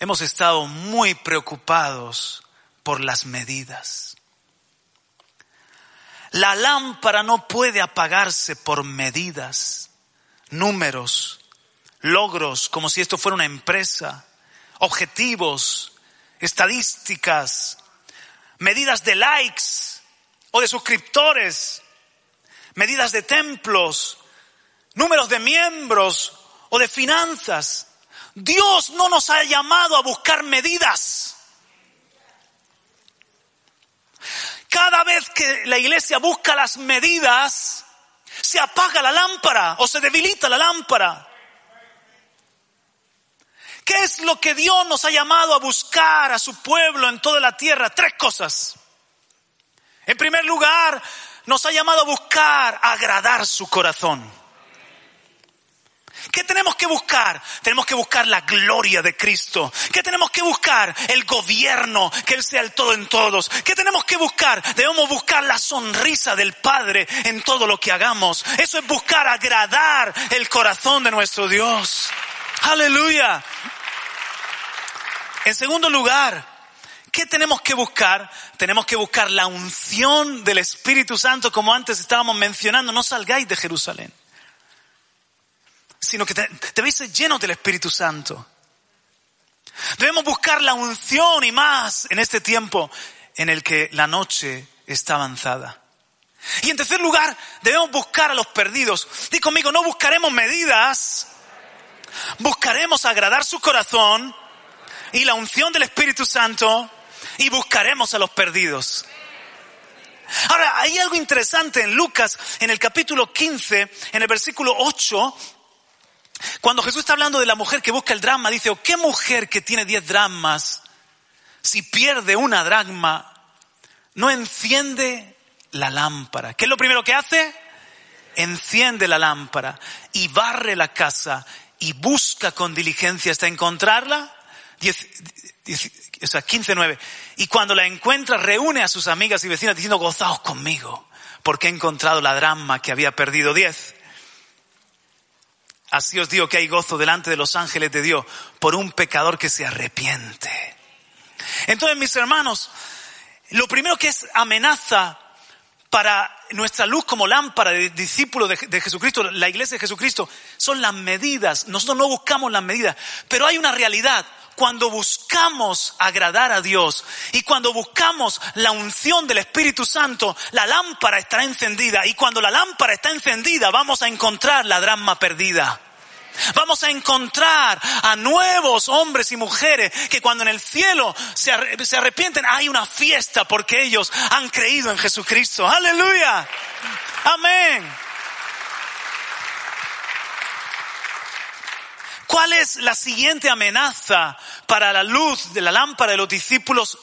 S1: hemos estado muy preocupados por las medidas. La lámpara no puede apagarse por medidas, números, logros, como si esto fuera una empresa, objetivos, estadísticas, medidas de likes o de suscriptores, medidas de templos, números de miembros o de finanzas. Dios no nos ha llamado a buscar medidas. Cada vez que la iglesia busca las medidas, se apaga la lámpara o se debilita la lámpara. ¿Qué es lo que Dios nos ha llamado a buscar a su pueblo en toda la tierra? Tres cosas. En primer lugar, nos ha llamado a buscar agradar su corazón. ¿Qué tenemos que buscar? Tenemos que buscar la gloria de Cristo. ¿Qué tenemos que buscar? El gobierno, que Él sea el todo en todos. ¿Qué tenemos que buscar? Debemos buscar la sonrisa del Padre en todo lo que hagamos. Eso es buscar agradar el corazón de nuestro Dios. Aleluya. En segundo lugar, ¿qué tenemos que buscar? Tenemos que buscar la unción del Espíritu Santo, como antes estábamos mencionando. No salgáis de Jerusalén sino que debéis ser llenos del Espíritu Santo. Debemos buscar la unción y más en este tiempo en el que la noche está avanzada. Y en tercer lugar, debemos buscar a los perdidos. Di conmigo, no buscaremos medidas, buscaremos agradar su corazón y la unción del Espíritu Santo y buscaremos a los perdidos. Ahora, hay algo interesante en Lucas, en el capítulo 15, en el versículo 8, cuando Jesús está hablando de la mujer que busca el drama, dice, ¿o qué mujer que tiene diez dramas, si pierde una dragma, no enciende la lámpara? ¿Qué es lo primero que hace? Enciende la lámpara y barre la casa y busca con diligencia hasta encontrarla. o sea, 15, Y cuando la encuentra, reúne a sus amigas y vecinas diciendo, gozaos conmigo, porque he encontrado la drama que había perdido. Diez. Así os digo que hay gozo delante de los ángeles de Dios por un pecador que se arrepiente. Entonces, mis hermanos, lo primero que es amenaza para nuestra luz como lámpara de discípulos de, de, Jesucristo, la iglesia de Jesucristo, son las medidas. Nosotros no buscamos las medidas, pero hay una realidad cuando buscamos agradar a Dios y cuando buscamos la unción del Espíritu Santo, la lámpara estará encendida y cuando la lámpara está encendida vamos a encontrar la drama perdida. Vamos a encontrar a nuevos hombres y mujeres que cuando en el cielo se, arrepienten hay una fiesta porque ellos han creído en Jesucristo. Aleluya. Amén. ¿Cuál es la siguiente amenaza para la luz de la lámpara de los discípulos?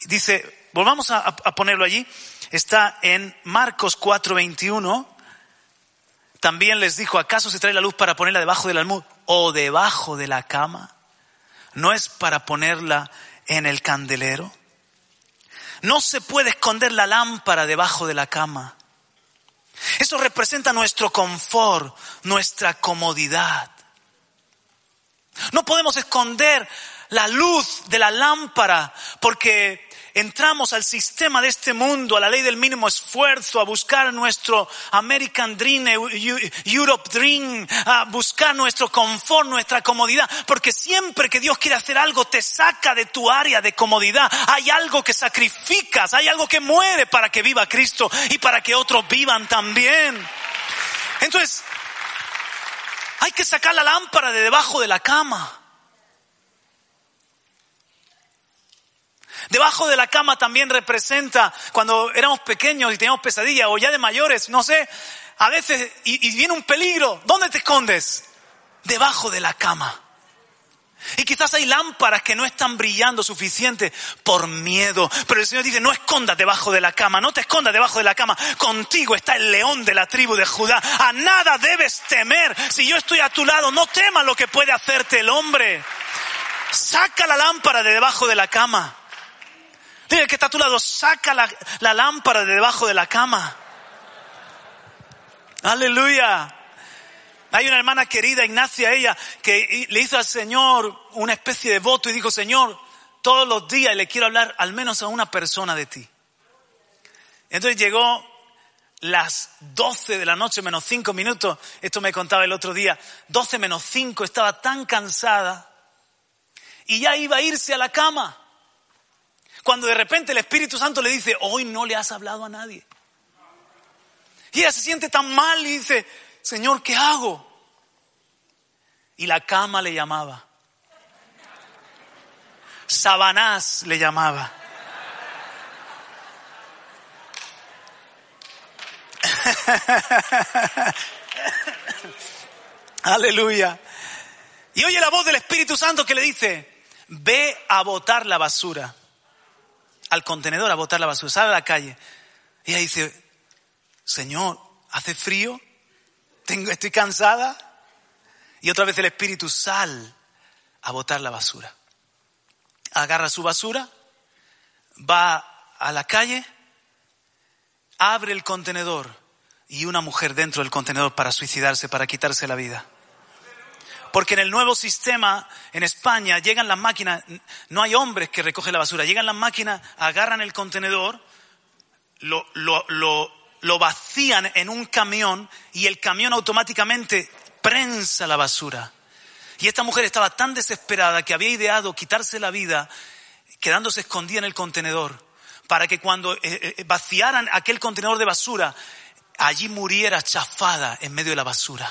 S1: Dice, volvamos a, ponerlo allí. Está en Marcos 4:21. También les dijo, ¿acaso se trae la luz para ponerla debajo del almud o debajo de la cama? ¿No es para ponerla en el candelero? No se puede esconder la lámpara debajo de la cama. Eso representa nuestro confort, nuestra comodidad. No podemos esconder la luz de la lámpara porque entramos al sistema de este mundo, a la ley del mínimo esfuerzo, a buscar nuestro American Dream, Europe Dream, a buscar nuestro confort, nuestra comodidad, porque siempre que Dios quiere hacer algo te saca de tu área de comodidad. Hay algo que sacrificas, hay algo que muere para que viva Cristo y para que otros vivan también. Entonces, hay que sacar la lámpara de debajo de la cama. Debajo de la cama también representa cuando éramos pequeños y teníamos pesadillas o ya de mayores, no sé, a veces y, y viene un peligro. ¿Dónde te escondes? Debajo de la cama. Y quizás hay lámparas que no están brillando suficiente por miedo. Pero el Señor dice, no escondas debajo de la cama, no te escondas debajo de la cama. Contigo está el león de la tribu de Judá. A nada debes temer. Si yo estoy a tu lado, no temas lo que puede hacerte el hombre. Saca la lámpara de debajo de la cama. Dile que está a tu lado, saca la, la lámpara de debajo de la cama. Aleluya. Hay una hermana querida, Ignacia, ella, que le hizo al Señor una especie de voto y dijo, Señor, todos los días le quiero hablar al menos a una persona de ti. Entonces llegó las 12 de la noche menos 5 minutos, esto me contaba el otro día, 12 menos 5, estaba tan cansada y ya iba a irse a la cama. Cuando de repente el Espíritu Santo le dice, hoy no le has hablado a nadie. Y ella se siente tan mal y dice, Señor, ¿qué hago? Y la cama le llamaba. Sabanás le llamaba. [laughs] Aleluya. Y oye la voz del Espíritu Santo que le dice, ve a botar la basura, al contenedor a botar la basura, sale a la calle. Y ella dice, Señor, ¿hace frío? Estoy cansada. Y otra vez el Espíritu sal a botar la basura. Agarra su basura, va a la calle, abre el contenedor y una mujer dentro del contenedor para suicidarse, para quitarse la vida. Porque en el nuevo sistema, en España, llegan las máquinas, no hay hombres que recogen la basura, llegan las máquinas, agarran el contenedor, lo, lo, lo, lo vacían en un camión y el camión automáticamente prensa la basura. Y esta mujer estaba tan desesperada que había ideado quitarse la vida quedándose escondida en el contenedor para que cuando eh, eh, vaciaran aquel contenedor de basura, allí muriera chafada en medio de la basura.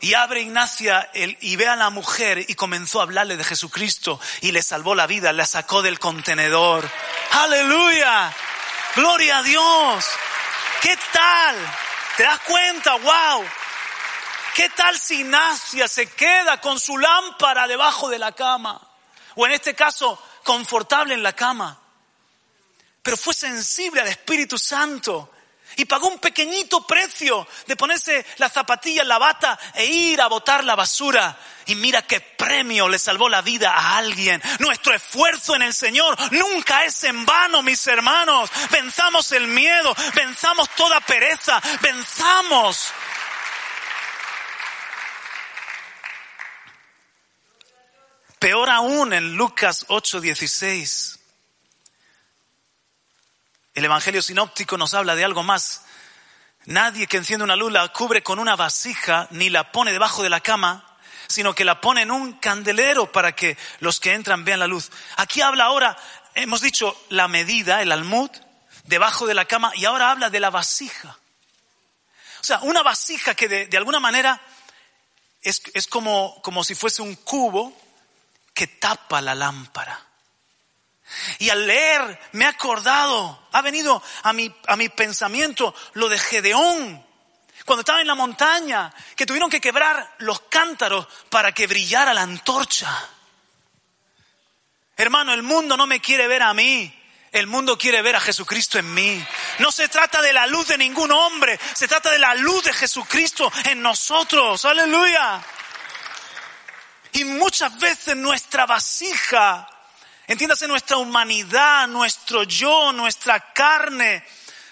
S1: Y abre Ignacia y ve a la mujer y comenzó a hablarle de Jesucristo y le salvó la vida, la sacó del contenedor. Aleluya. Gloria a Dios. ¿Qué tal? ¿Te das cuenta? ¡Wow! ¿Qué tal si Ignacia se queda con su lámpara debajo de la cama? O en este caso, confortable en la cama. Pero fue sensible al Espíritu Santo y pagó un pequeñito precio de ponerse la zapatilla en la bata e ir a botar la basura. Y mira qué premio le salvó la vida a alguien. Nuestro esfuerzo en el Señor nunca es en vano, mis hermanos. Venzamos el miedo, venzamos toda pereza, venzamos. Peor aún en Lucas 8:16. El Evangelio sinóptico nos habla de algo más. Nadie que enciende una luz la cubre con una vasija ni la pone debajo de la cama, sino que la pone en un candelero para que los que entran vean la luz. Aquí habla ahora, hemos dicho la medida, el almud, debajo de la cama, y ahora habla de la vasija. O sea, una vasija que de, alguna manera es, es como, como si fuese un cubo que tapa la lámpara. Y al leer me he acordado, ha venido a mi, a mi pensamiento lo de Gedeón, cuando estaba en la montaña, que tuvieron que quebrar los cántaros para que brillara la antorcha. Hermano, el mundo no me quiere ver a mí, el mundo quiere ver a Jesucristo en mí. No se trata de la luz de ningún hombre, se trata de la luz de Jesucristo en nosotros. Aleluya. Y muchas veces nuestra vasija Entiéndase nuestra humanidad, nuestro yo, nuestra carne,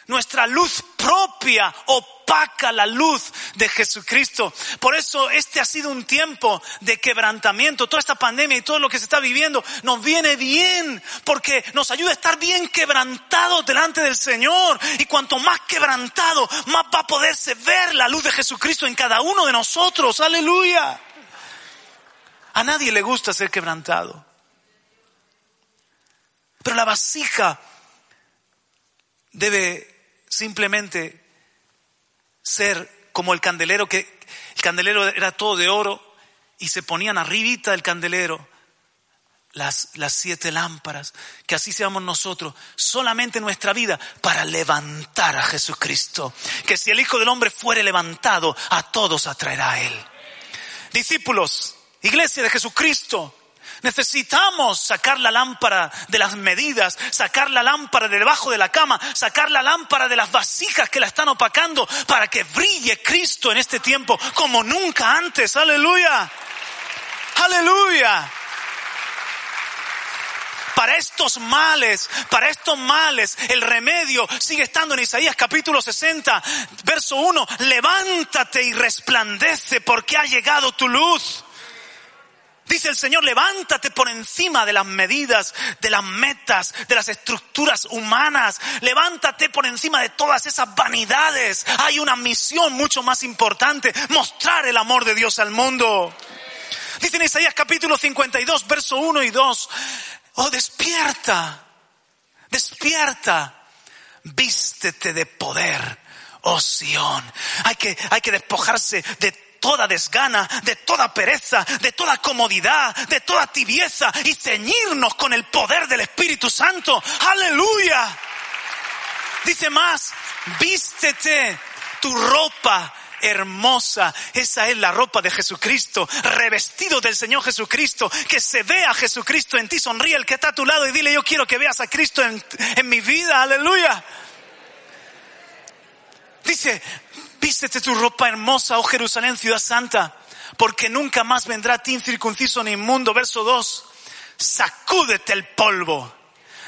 S1: nuestra luz propia opaca la luz de Jesucristo. Por eso este ha sido un tiempo de quebrantamiento. Toda esta pandemia y todo lo que se está viviendo nos viene bien porque nos ayuda a estar bien quebrantados delante del Señor. Y cuanto más quebrantado, más va a poderse ver la luz de Jesucristo en cada uno de nosotros. Aleluya. A nadie le gusta ser quebrantado. Pero la vasija debe simplemente ser como el candelero que el candelero era todo de oro y se ponían arribita del candelero las, las siete lámparas, que así seamos nosotros, solamente nuestra vida para levantar a Jesucristo. Que si el Hijo del Hombre fuere levantado, a todos atraerá a Él. Discípulos, iglesia de Jesucristo, Necesitamos sacar la lámpara de las medidas, sacar la lámpara de debajo de la cama, sacar la lámpara de las vasijas que la están opacando para que brille Cristo en este tiempo como nunca antes. Aleluya. Aleluya. Para estos males, para estos males, el remedio sigue estando en Isaías capítulo 60, verso 1. Levántate y resplandece porque ha llegado tu luz. Dice el Señor, levántate por encima de las medidas, de las metas, de las estructuras humanas. Levántate por encima de todas esas vanidades. Hay una misión mucho más importante, mostrar el amor de Dios al mundo. Dice en Isaías capítulo 52, verso 1 y 2, oh despierta, despierta, vístete de poder, oh Sión. Hay que, hay que despojarse de toda desgana, de toda pereza, de toda comodidad, de toda tibieza y ceñirnos con el poder del Espíritu Santo. Aleluya. Dice más, vístete tu ropa hermosa. Esa es la ropa de Jesucristo, revestido del Señor Jesucristo. Que se vea Jesucristo en ti. Sonríe el que está a tu lado y dile, yo quiero que veas a Cristo en, en mi vida. Aleluya. Dice, vístete tu ropa hermosa, oh Jerusalén, ciudad santa. porque nunca más vendrá a ti incircunciso ni inmundo. Verso 2, sacúdete el polvo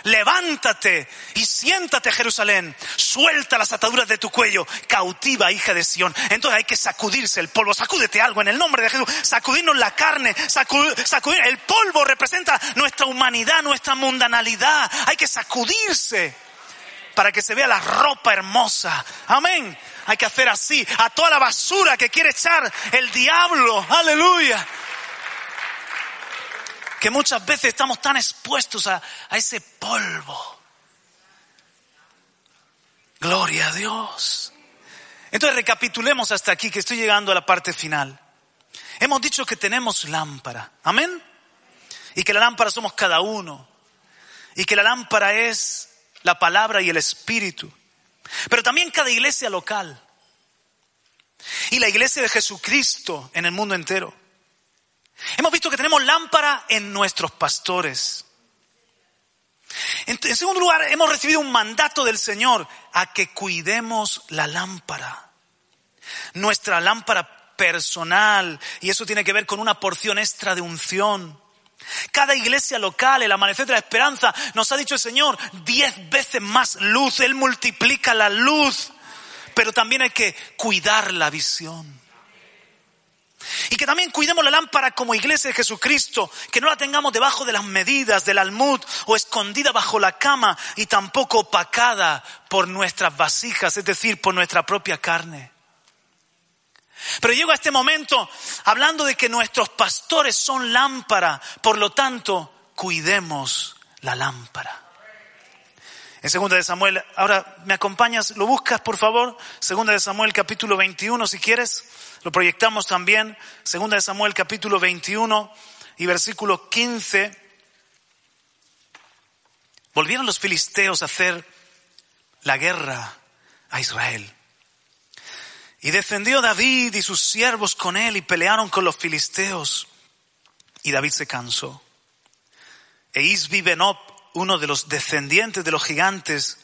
S1: levántate y siéntate Jerusalén, suelta las ataduras de tu cuello, cautiva hija de Sión. Entonces hay que sacudirse el polvo, sacúdete algo en el nombre de Jesús, sacudirnos la carne, sacudir, el polvo representa nuestra humanidad, nuestra mundanalidad, hay que sacudirse para que se vea la ropa hermosa. Amén. Hay que hacer así a toda la basura que quiere echar el diablo. Aleluya que muchas veces estamos tan expuestos a, ese polvo. Gloria a Dios. Entonces recapitulemos hasta aquí, que estoy llegando a la parte final. Hemos dicho que tenemos lámpara. Amén. Y que la lámpara somos cada uno. Y que la lámpara es la palabra y el espíritu. Pero también cada iglesia local. Y la iglesia de Jesucristo en el mundo entero. Hemos visto que tenemos lámpara en nuestros pastores. En, segundo lugar, hemos recibido un mandato del Señor a que cuidemos la lámpara. Nuestra lámpara personal, y eso tiene que ver con una porción extra de unción. Cada iglesia local, el amanecer de la esperanza, nos ha dicho el Señor, diez veces más luz, Él multiplica la luz, pero también hay que cuidar la visión. Y que también cuidemos la lámpara como iglesia de Jesucristo, que no la tengamos debajo de las medidas del almud o escondida bajo la cama y tampoco opacada por nuestras vasijas, es decir, por nuestra propia carne. Pero llego a este momento hablando de que nuestros pastores son lámpara, por lo tanto, cuidemos la lámpara. En segunda de Samuel, ahora me acompañas, lo buscas por favor, segunda de Samuel capítulo 21 si quieres. Lo proyectamos también, segunda de Samuel capítulo 21 y versículo 15. Volvieron los filisteos a hacer la guerra a Israel. Y descendió David y sus siervos con él y pelearon con los filisteos. Y David se cansó. E Isbi Benob, uno de los descendientes de los gigantes,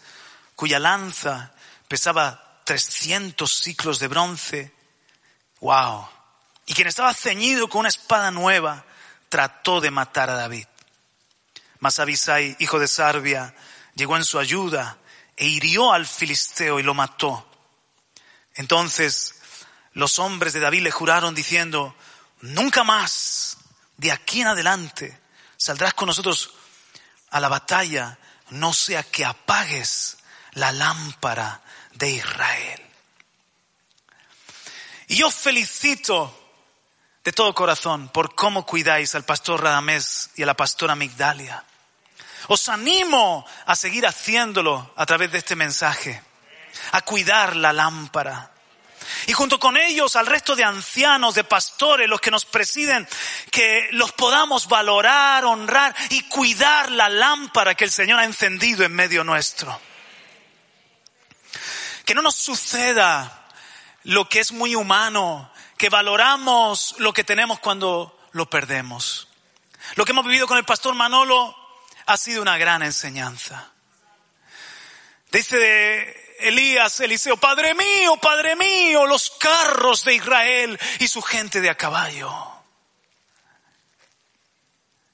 S1: cuya lanza pesaba 300 ciclos de bronce, Wow. Y quien estaba ceñido con una espada nueva trató de matar a David. Mas Abisai, hijo de Sarbia, llegó en su ayuda e hirió al filisteo y lo mató. Entonces los hombres de David le juraron diciendo, nunca más, de aquí en adelante, saldrás con nosotros a la batalla, no sea que apagues la lámpara de Israel. Y yo felicito de todo corazón por cómo cuidáis al pastor Radamés y a la pastora Migdalia. Os animo a seguir haciéndolo a través de este mensaje, a cuidar la lámpara. Y junto con ellos al resto de ancianos, de pastores, los que nos presiden, que los podamos valorar, honrar y cuidar la lámpara que el Señor ha encendido en medio nuestro. Que no nos suceda lo que es muy humano, que valoramos lo que tenemos cuando lo perdemos. Lo que hemos vivido con el pastor Manolo ha sido una gran enseñanza. Dice Elías, Eliseo, Padre mío, Padre mío, los carros de Israel y su gente de a caballo.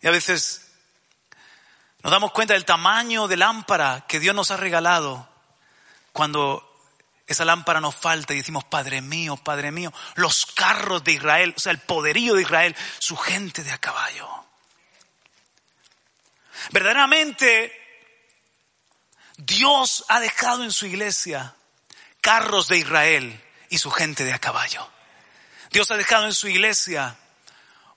S1: Y a veces nos damos cuenta del tamaño de lámpara que Dios nos ha regalado cuando esa lámpara nos falta y decimos, Padre mío, Padre mío, los carros de Israel, o sea, el poderío de Israel, su gente de a caballo. Verdaderamente, Dios ha dejado en su iglesia carros de Israel y su gente de a caballo. Dios ha dejado en su iglesia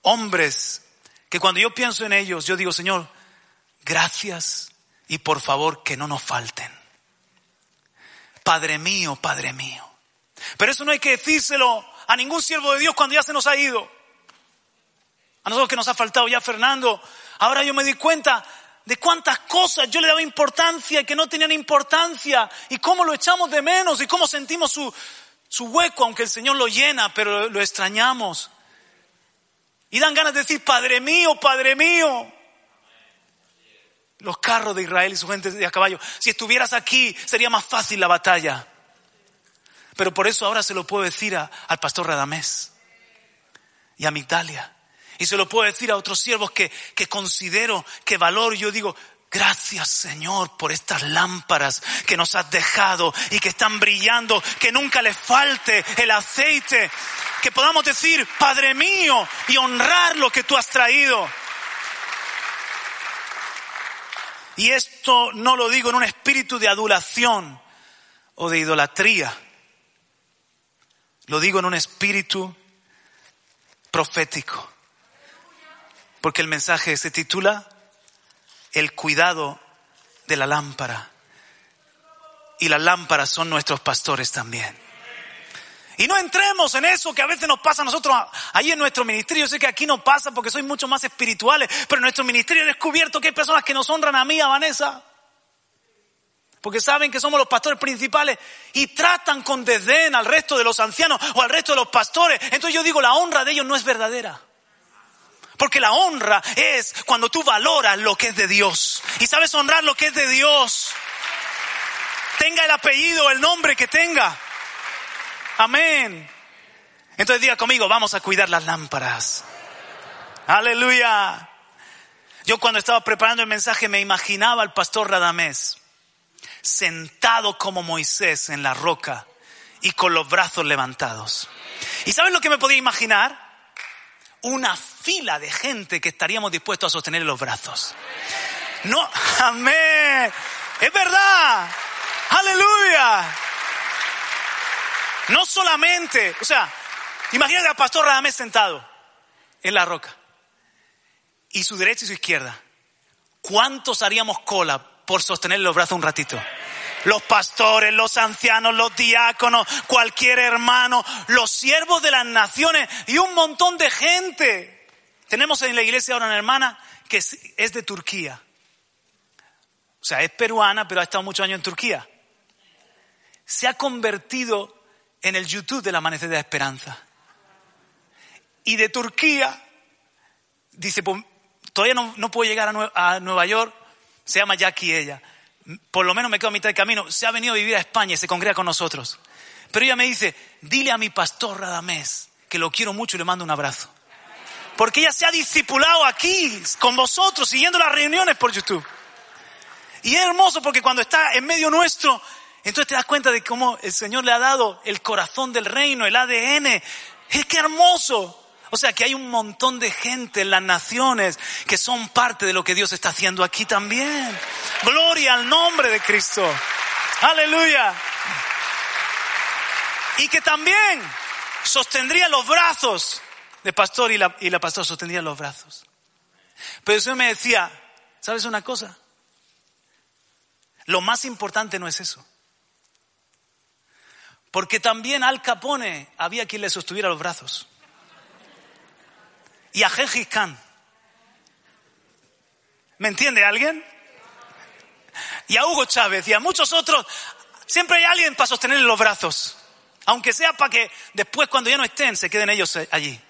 S1: hombres que cuando yo pienso en ellos, yo digo, Señor, gracias y por favor que no nos falten. Padre mío, Padre mío. Pero eso no hay que decírselo a ningún siervo de Dios cuando ya se nos ha ido. A nosotros que nos ha faltado ya Fernando. Ahora yo me di cuenta de cuántas cosas yo le daba importancia y que no tenían importancia y cómo lo echamos de menos y cómo sentimos su, su hueco, aunque el Señor lo llena, pero lo extrañamos. Y dan ganas de decir, Padre mío, Padre mío los carros de Israel y su gente de a caballo. Si estuvieras aquí sería más fácil la batalla. Pero por eso ahora se lo puedo decir al pastor Radamés. y Amigdalia. Y se lo puedo decir a otros siervos que, que considero, que valoro. Yo digo, Gracias Señor por estas lámparas que nos has dejado y que están brillando, que nunca les falte el aceite, que podamos decir, Padre mío, y honrar lo que tú has traído. Y esto no lo digo en un espíritu de adulación o de idolatría, lo digo en un espíritu profético, porque el mensaje se titula el cuidado de la lámpara. Y las lámparas son nuestros pastores también. Y no entremos en eso que a veces nos pasa a nosotros ahí en nuestro ministerio. Yo sé que aquí no pasa porque soy mucho más espirituales, pero en nuestro ministerio he descubierto que hay personas que nos honran a mí, a Vanessa. Porque saben que somos los pastores principales y tratan con desdén al resto de los ancianos o al resto de los pastores. Entonces yo digo, la honra de ellos no es verdadera. Porque la honra es cuando tú valoras lo que es de Dios. Y sabes honrar lo que es de Dios. Tenga el apellido, el nombre que tenga. Amén. Entonces diga conmigo, vamos a cuidar las lámparas. Aleluya. Yo cuando estaba preparando el mensaje me imaginaba al pastor Radamés sentado como Moisés en la roca y con los brazos levantados. ¿Y sabes lo que me podía imaginar? Una fila de gente que estaríamos dispuestos a sostener los brazos. No, amén. Es verdad. Aleluya. No solamente, o sea, imagínate al pastor Radamés sentado en la roca y su derecha y su izquierda. ¿Cuántos haríamos cola por sostener los brazos un ratito? Los pastores, los ancianos, los diáconos, cualquier hermano, los siervos de las naciones y un montón de gente. Tenemos en la iglesia ahora una hermana que es de Turquía. O sea, es peruana, pero ha estado muchos años en Turquía. Se ha convertido en el YouTube del Amanecer de Esperanza. Y de Turquía, dice, pues, todavía no, no puedo llegar a, Nueva York, se llama Jackie ella por lo menos me quedo a mitad de camino, se ha venido a vivir a España y se congrega con nosotros. Pero ella me dice, dile a mi pastor Radamés que lo quiero mucho y le mando un abrazo. Porque ella se ha discipulado aquí con vosotros, siguiendo las reuniones por YouTube. Y es hermoso porque cuando está en medio nuestro, entonces te das cuenta de cómo el Señor le ha dado el corazón del reino, el ADN. Es que hermoso. O sea que hay un montón de gente en las naciones que son parte de lo que Dios está haciendo aquí también. Gloria al nombre de Cristo. Aleluya. Y que también sostendría los brazos de pastor y la, y la pastora sostendría los brazos. Pero el me decía, ¿sabes una cosa? Lo más importante no es eso. Porque también al Capone había quien le sostuviera los brazos y a Gengis Khan. ¿Me entiende alguien? Y a Hugo Chávez y a muchos otros. Siempre hay alguien para sostener los brazos. Aunque sea para que después cuando ya no estén se queden ellos allí.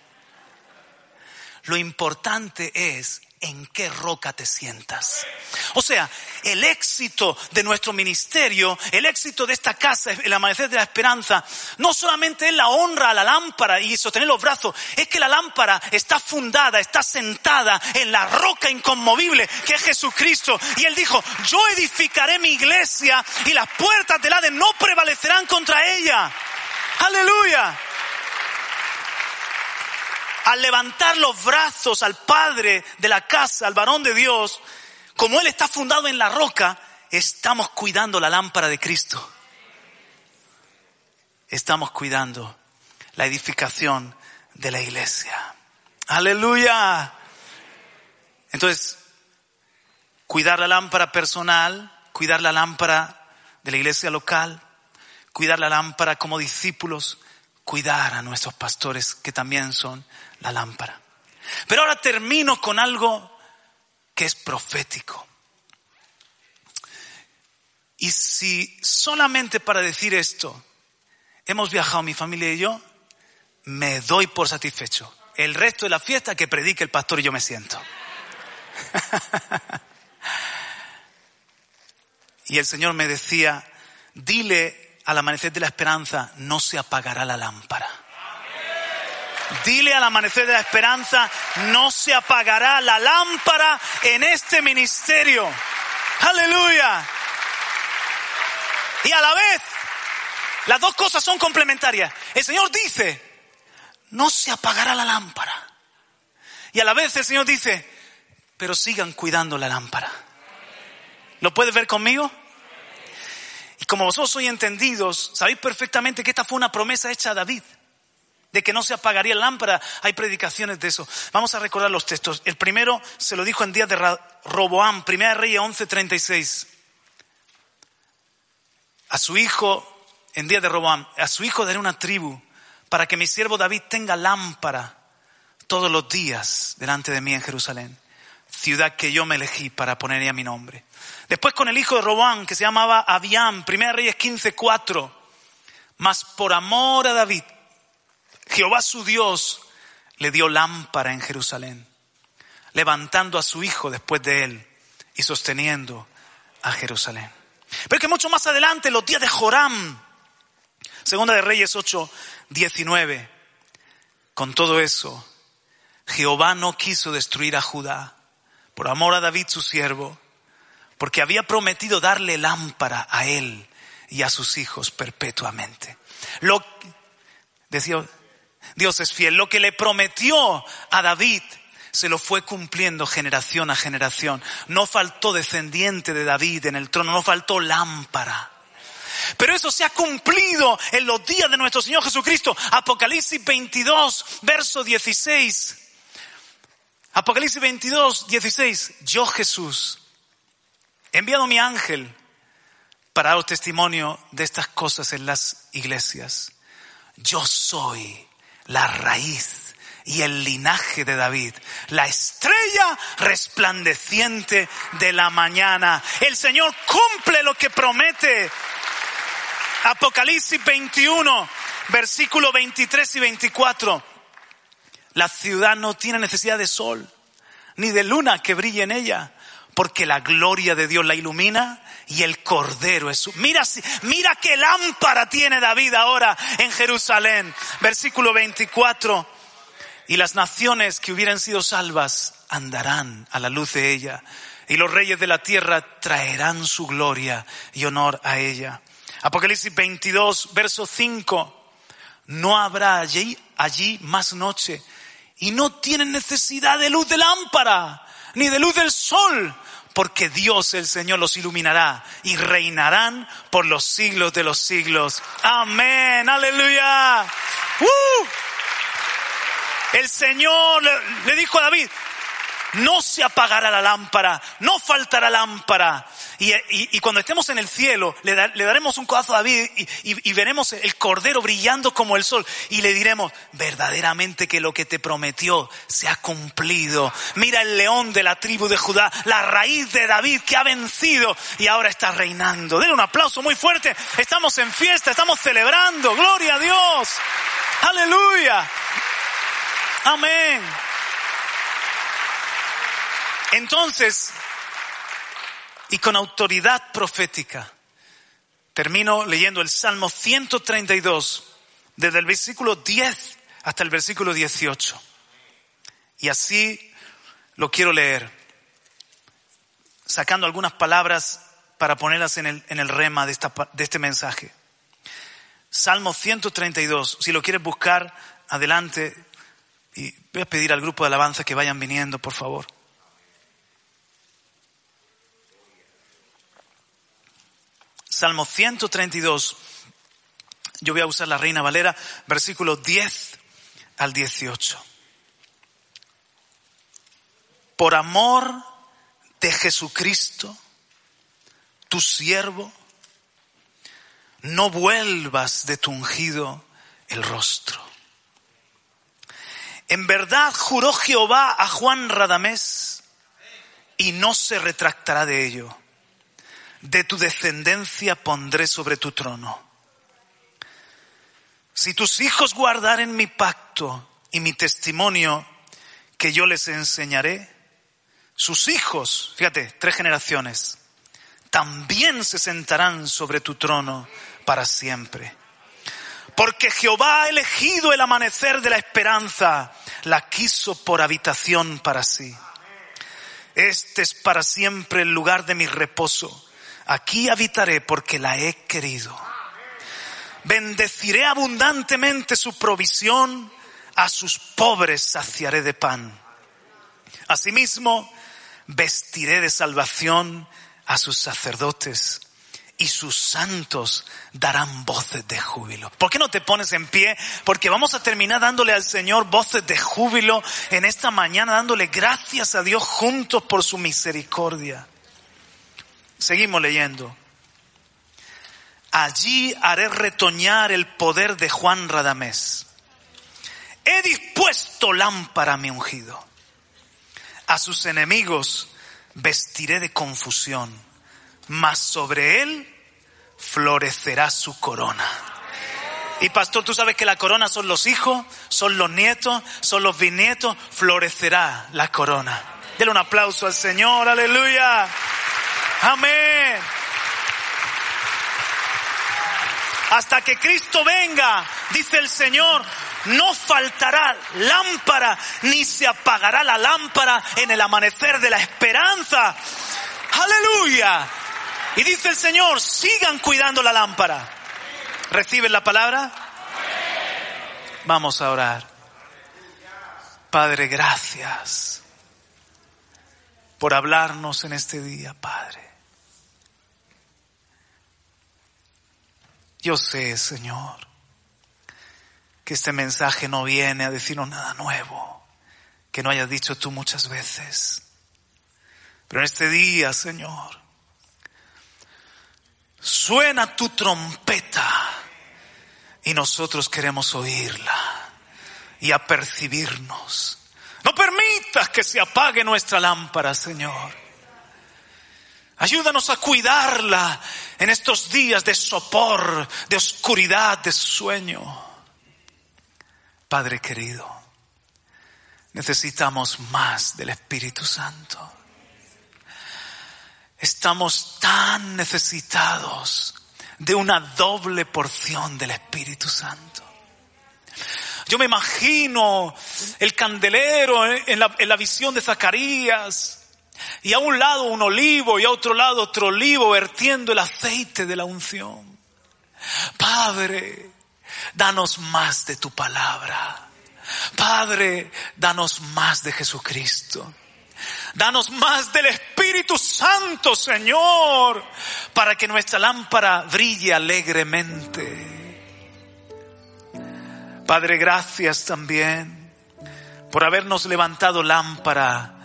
S1: Lo importante es en qué roca te sientas. O sea, el éxito de nuestro ministerio, el éxito de esta casa, el amanecer de la esperanza, no solamente es la honra a la lámpara y sostener los brazos, es que la lámpara está fundada, está sentada en la roca inconmovible que es Jesucristo. Y Él dijo, yo edificaré mi iglesia y las puertas del Hades no prevalecerán contra ella. Aleluya al levantar los brazos al Padre de la casa, al varón de Dios, como Él está fundado en la roca, estamos cuidando la lámpara de Cristo. Estamos cuidando la edificación de la iglesia. Aleluya. Entonces, cuidar la lámpara personal, cuidar la lámpara de la iglesia local, cuidar la lámpara como discípulos, cuidar a nuestros pastores que también son la lámpara. Pero ahora termino con algo que es profético. Y si solamente para decir esto hemos viajado mi familia y yo, me doy por satisfecho. El resto de la fiesta que predique el pastor y yo me siento. [laughs] y el Señor me decía, dile al amanecer de la esperanza, no se apagará la lámpara. Dile al amanecer de la esperanza, no se apagará la lámpara en este ministerio. Aleluya. Y a la vez, las dos cosas son complementarias. El Señor dice, no se apagará la lámpara. Y a la vez el Señor dice, pero sigan cuidando la lámpara. ¿Lo puedes ver conmigo? Y como vosotros sois entendidos, sabéis perfectamente que esta fue una promesa hecha a David, de que no se apagaría lámpara. Hay predicaciones de eso. Vamos a recordar los textos. El primero se lo dijo en días de Roboam, primera Reyes 11:36. A su hijo, en días de Roboam, a su hijo daré una tribu para que mi siervo David tenga lámpara todos los días delante de mí en Jerusalén, ciudad que yo me elegí para poner a mi nombre. Después con el hijo de Robán, que se llamaba Abiam, Primera Reyes 15:4. Mas por amor a David, Jehová su Dios le dio lámpara en Jerusalén, levantando a su hijo después de él y sosteniendo a Jerusalén. Pero que mucho más adelante, los días de Joram, Segunda de Reyes 8, 19, con todo eso, Jehová no quiso destruir a Judá por amor a David su siervo, porque había prometido darle lámpara a él y a sus hijos perpetuamente. Lo, decía, Dios es fiel, lo que le prometió a David se lo fue cumpliendo generación a generación. No faltó descendiente de David en el trono, no faltó lámpara. Pero eso se ha cumplido en los días de nuestro Señor Jesucristo. Apocalipsis 22, verso 16. Apocalipsis 22, 16. Yo Jesús He enviado mi ángel para dar testimonio de estas cosas en las iglesias. Yo soy la raíz y el linaje de David, la estrella resplandeciente de la mañana. El Señor cumple lo que promete. Apocalipsis 21, versículo 23 y 24. La ciudad no tiene necesidad de sol, ni de luna que brille en ella porque la gloria de Dios la ilumina y el cordero es su. Mira, mira qué lámpara tiene David ahora en Jerusalén. Versículo 24. Y las naciones que hubieran sido salvas andarán a la luz de ella. Y los reyes de la tierra traerán su gloria y honor a ella. Apocalipsis 22, verso 5. No habrá allí, allí más noche. Y no tienen necesidad de luz de lámpara, ni de luz del sol, porque Dios el Señor los iluminará y reinarán por los siglos de los siglos. Amén, aleluya. ¡Uh! El Señor le, dijo a David, no se apagará la lámpara, no faltará lámpara. Y, cuando estemos en el cielo, le, daremos un codazo a David y, veremos el cordero brillando como el sol. Y le diremos, verdaderamente que lo que te prometió se ha cumplido. Mira el león de la tribu de Judá, la raíz de David que ha vencido y ahora está reinando. Denle un aplauso muy fuerte. Estamos en fiesta, estamos celebrando. Gloria a Dios. Aleluya. Amén. Entonces, y con autoridad profética, termino leyendo el Salmo 132, desde el versículo 10 hasta el versículo 18. Y así lo quiero leer, sacando algunas palabras para ponerlas en el, en el rema de, esta, de este mensaje. Salmo 132, si lo quieres buscar, adelante. Y voy a pedir al grupo de alabanza que vayan viniendo, por favor. Salmo 132. Yo voy a usar la Reina Valera, versículo 10 al 18. Por amor de Jesucristo, tu siervo, no vuelvas de tu ungido el rostro. En verdad juró Jehová a Juan Radamés y no se retractará de ello de tu descendencia pondré sobre tu trono. Si tus hijos guardaren mi pacto y mi testimonio que yo les enseñaré, sus hijos, fíjate, tres generaciones, también se sentarán sobre tu trono para siempre. Porque Jehová ha elegido el amanecer de la esperanza, la quiso por habitación para sí. Este es para siempre el lugar de mi reposo. Aquí habitaré porque la he querido. Bendeciré abundantemente su provisión, a sus pobres saciaré de pan. Asimismo, vestiré de salvación a sus sacerdotes y sus santos darán voces de júbilo. ¿Por qué no te pones en pie? Porque vamos a terminar dándole al Señor voces de júbilo en esta mañana, dándole gracias a Dios juntos por su misericordia. Seguimos leyendo. Allí haré retoñar el poder de Juan Radamés. He dispuesto lámpara a mi ungido. A sus enemigos vestiré de confusión, mas sobre él florecerá su corona. Y pastor, tú sabes que la corona son los hijos, son los nietos, son los bisnietos, florecerá la corona. Denle un aplauso al Señor, aleluya. Amén. Hasta que Cristo venga, dice el Señor, no faltará lámpara, ni se apagará la lámpara en el amanecer de la esperanza. Aleluya. Y dice el Señor, sigan cuidando la lámpara. ¿Reciben la palabra? Vamos a orar. Padre, gracias por hablarnos en este día, Padre. Yo sé, Señor, que este mensaje no viene a decirnos nada nuevo, que no hayas dicho tú muchas veces. Pero en este día, Señor, suena tu trompeta y nosotros queremos oírla y apercibirnos. No permitas que se apague nuestra lámpara, Señor. Ayúdanos a cuidarla en estos días de sopor, de oscuridad, de sueño. Padre querido, necesitamos más del Espíritu Santo. Estamos tan necesitados de una doble porción del Espíritu Santo. Yo me imagino el candelero en la, en la visión de Zacarías, y a un lado un olivo y a otro lado otro olivo vertiendo el aceite de la unción. Padre, danos más de tu palabra. Padre, danos más de Jesucristo. Danos más del Espíritu Santo, Señor, para que nuestra lámpara brille alegremente. Padre, gracias también por habernos levantado lámpara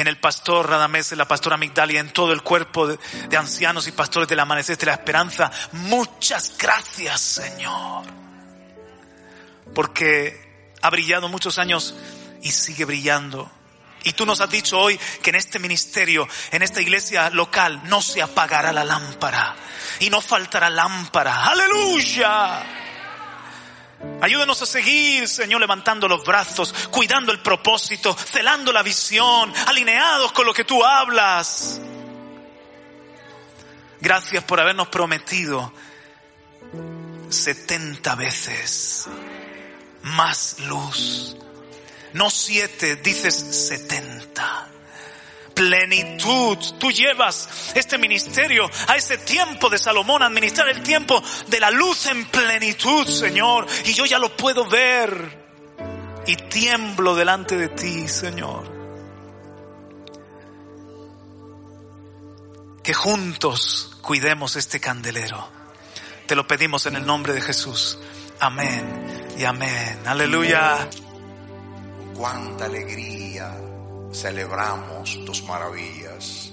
S1: en el pastor Radamés, en la pastora Migdalia, en todo el cuerpo de, ancianos y pastores del amanecer de la esperanza. Muchas gracias, Señor. Porque ha brillado muchos años y sigue brillando. Y tú nos has dicho hoy que en este ministerio, en esta iglesia local, no se apagará la lámpara y no faltará lámpara. Aleluya. Ayúdanos a seguir, Señor, levantando los brazos, cuidando el propósito, celando la visión, alineados con lo que tú hablas. Gracias por habernos prometido setenta veces más luz. No siete, dices setenta plenitud. Tú llevas este ministerio a ese tiempo de Salomón, administrar el tiempo de la luz en plenitud, Señor. Y yo ya lo puedo ver. Y tiemblo delante de ti, Señor. Que juntos cuidemos este candelero. Te lo pedimos en el nombre de Jesús. Amén y amén. Aleluya.
S2: Cuánta alegría celebramos tus maravillas.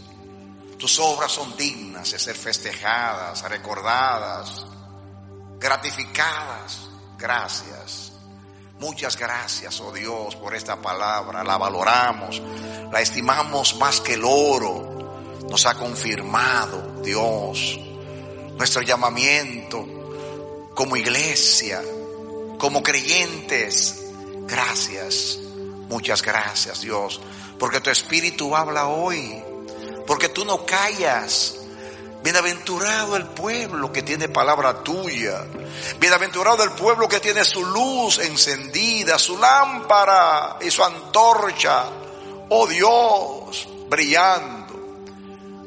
S2: Tus obras son dignas de ser festejadas, recordadas, gratificadas. Gracias. Muchas gracias, oh Dios, por esta palabra. La valoramos, la estimamos más que el oro. Nos ha confirmado, Dios, nuestro llamamiento como iglesia, como creyentes. Gracias, muchas gracias, Dios porque tu espíritu habla hoy, porque tú no callas. Bienaventurado el pueblo que tiene palabra tuya. Bienaventurado el pueblo que tiene su luz encendida, su lámpara y su antorcha. Oh Dios, brillando.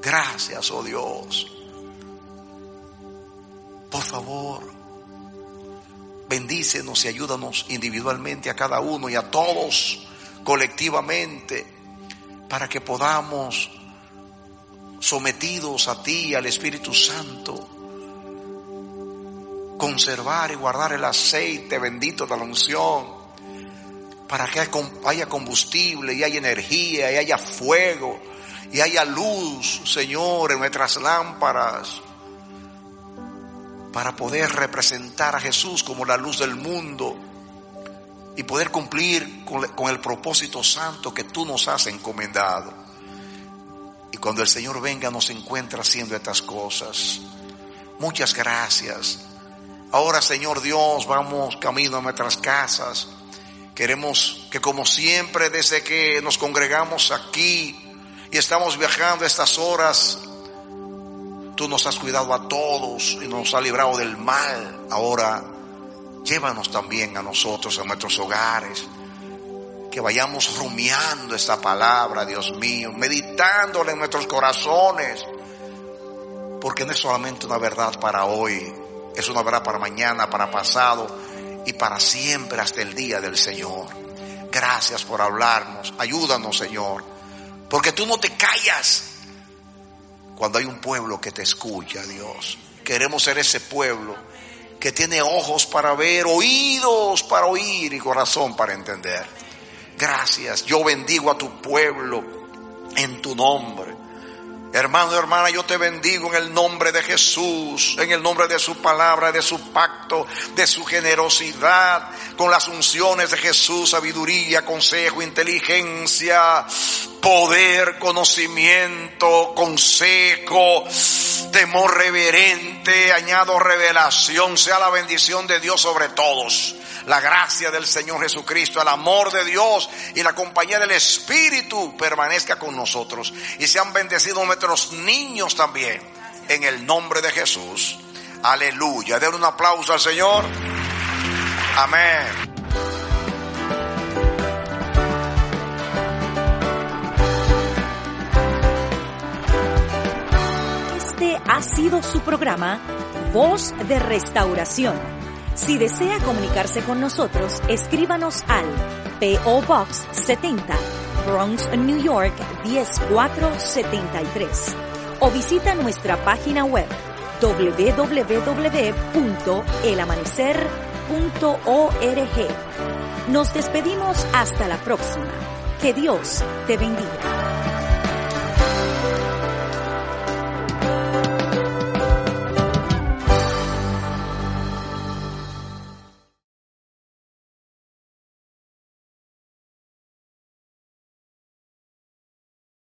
S2: Gracias, oh Dios. Por favor, bendícenos y ayúdanos individualmente a cada uno y a todos colectivamente para que podamos sometidos a ti, al Espíritu Santo, conservar y guardar el aceite bendito de la unción, para que haya combustible y haya energía y haya fuego y haya luz, Señor, en nuestras lámparas, para poder representar a Jesús como la luz del mundo y poder cumplir con, el propósito santo que tú nos has encomendado. Y cuando el Señor venga nos encuentra haciendo estas cosas. Muchas gracias. Ahora, Señor Dios, vamos camino a nuestras casas. Queremos que como siempre, desde que nos congregamos aquí y estamos viajando estas horas, tú nos has cuidado a todos y nos has librado del mal. Ahora, llévanos también a nosotros, a nuestros hogares que vayamos rumiando esta palabra, Dios mío, meditándola en nuestros corazones, porque no es solamente una verdad para hoy, es una verdad para mañana, para pasado y para siempre hasta el día del Señor. Gracias por hablarnos, ayúdanos Señor, porque tú no te callas cuando hay un pueblo que te escucha, Dios. Queremos ser ese pueblo que tiene ojos para ver, oídos para oír y corazón para entender. Gracias. Yo bendigo a tu pueblo en tu nombre. Hermano hermana, yo te bendigo en el nombre de Jesús, en el nombre de su palabra, de su pacto, de su generosidad, con las unciones de Jesús, sabiduría, consejo, inteligencia, poder, conocimiento, consejo, temor reverente, añado revelación, sea la bendición de Dios sobre todos la gracia del Señor Jesucristo, el amor de Dios y la compañía del Espíritu permanezca con nosotros. Y sean bendecidos nuestros niños también. En el nombre de Jesús. Aleluya. Den un aplauso al Señor. Amén.
S3: Este ha sido su programa Voz de Restauración si desea comunicarse con nosotros, escríbanos al PO Box 70, Bronx, New York 10473 o visita nuestra página web www.elamanecer.org. Nos despedimos hasta la próxima. Que Dios te bendiga.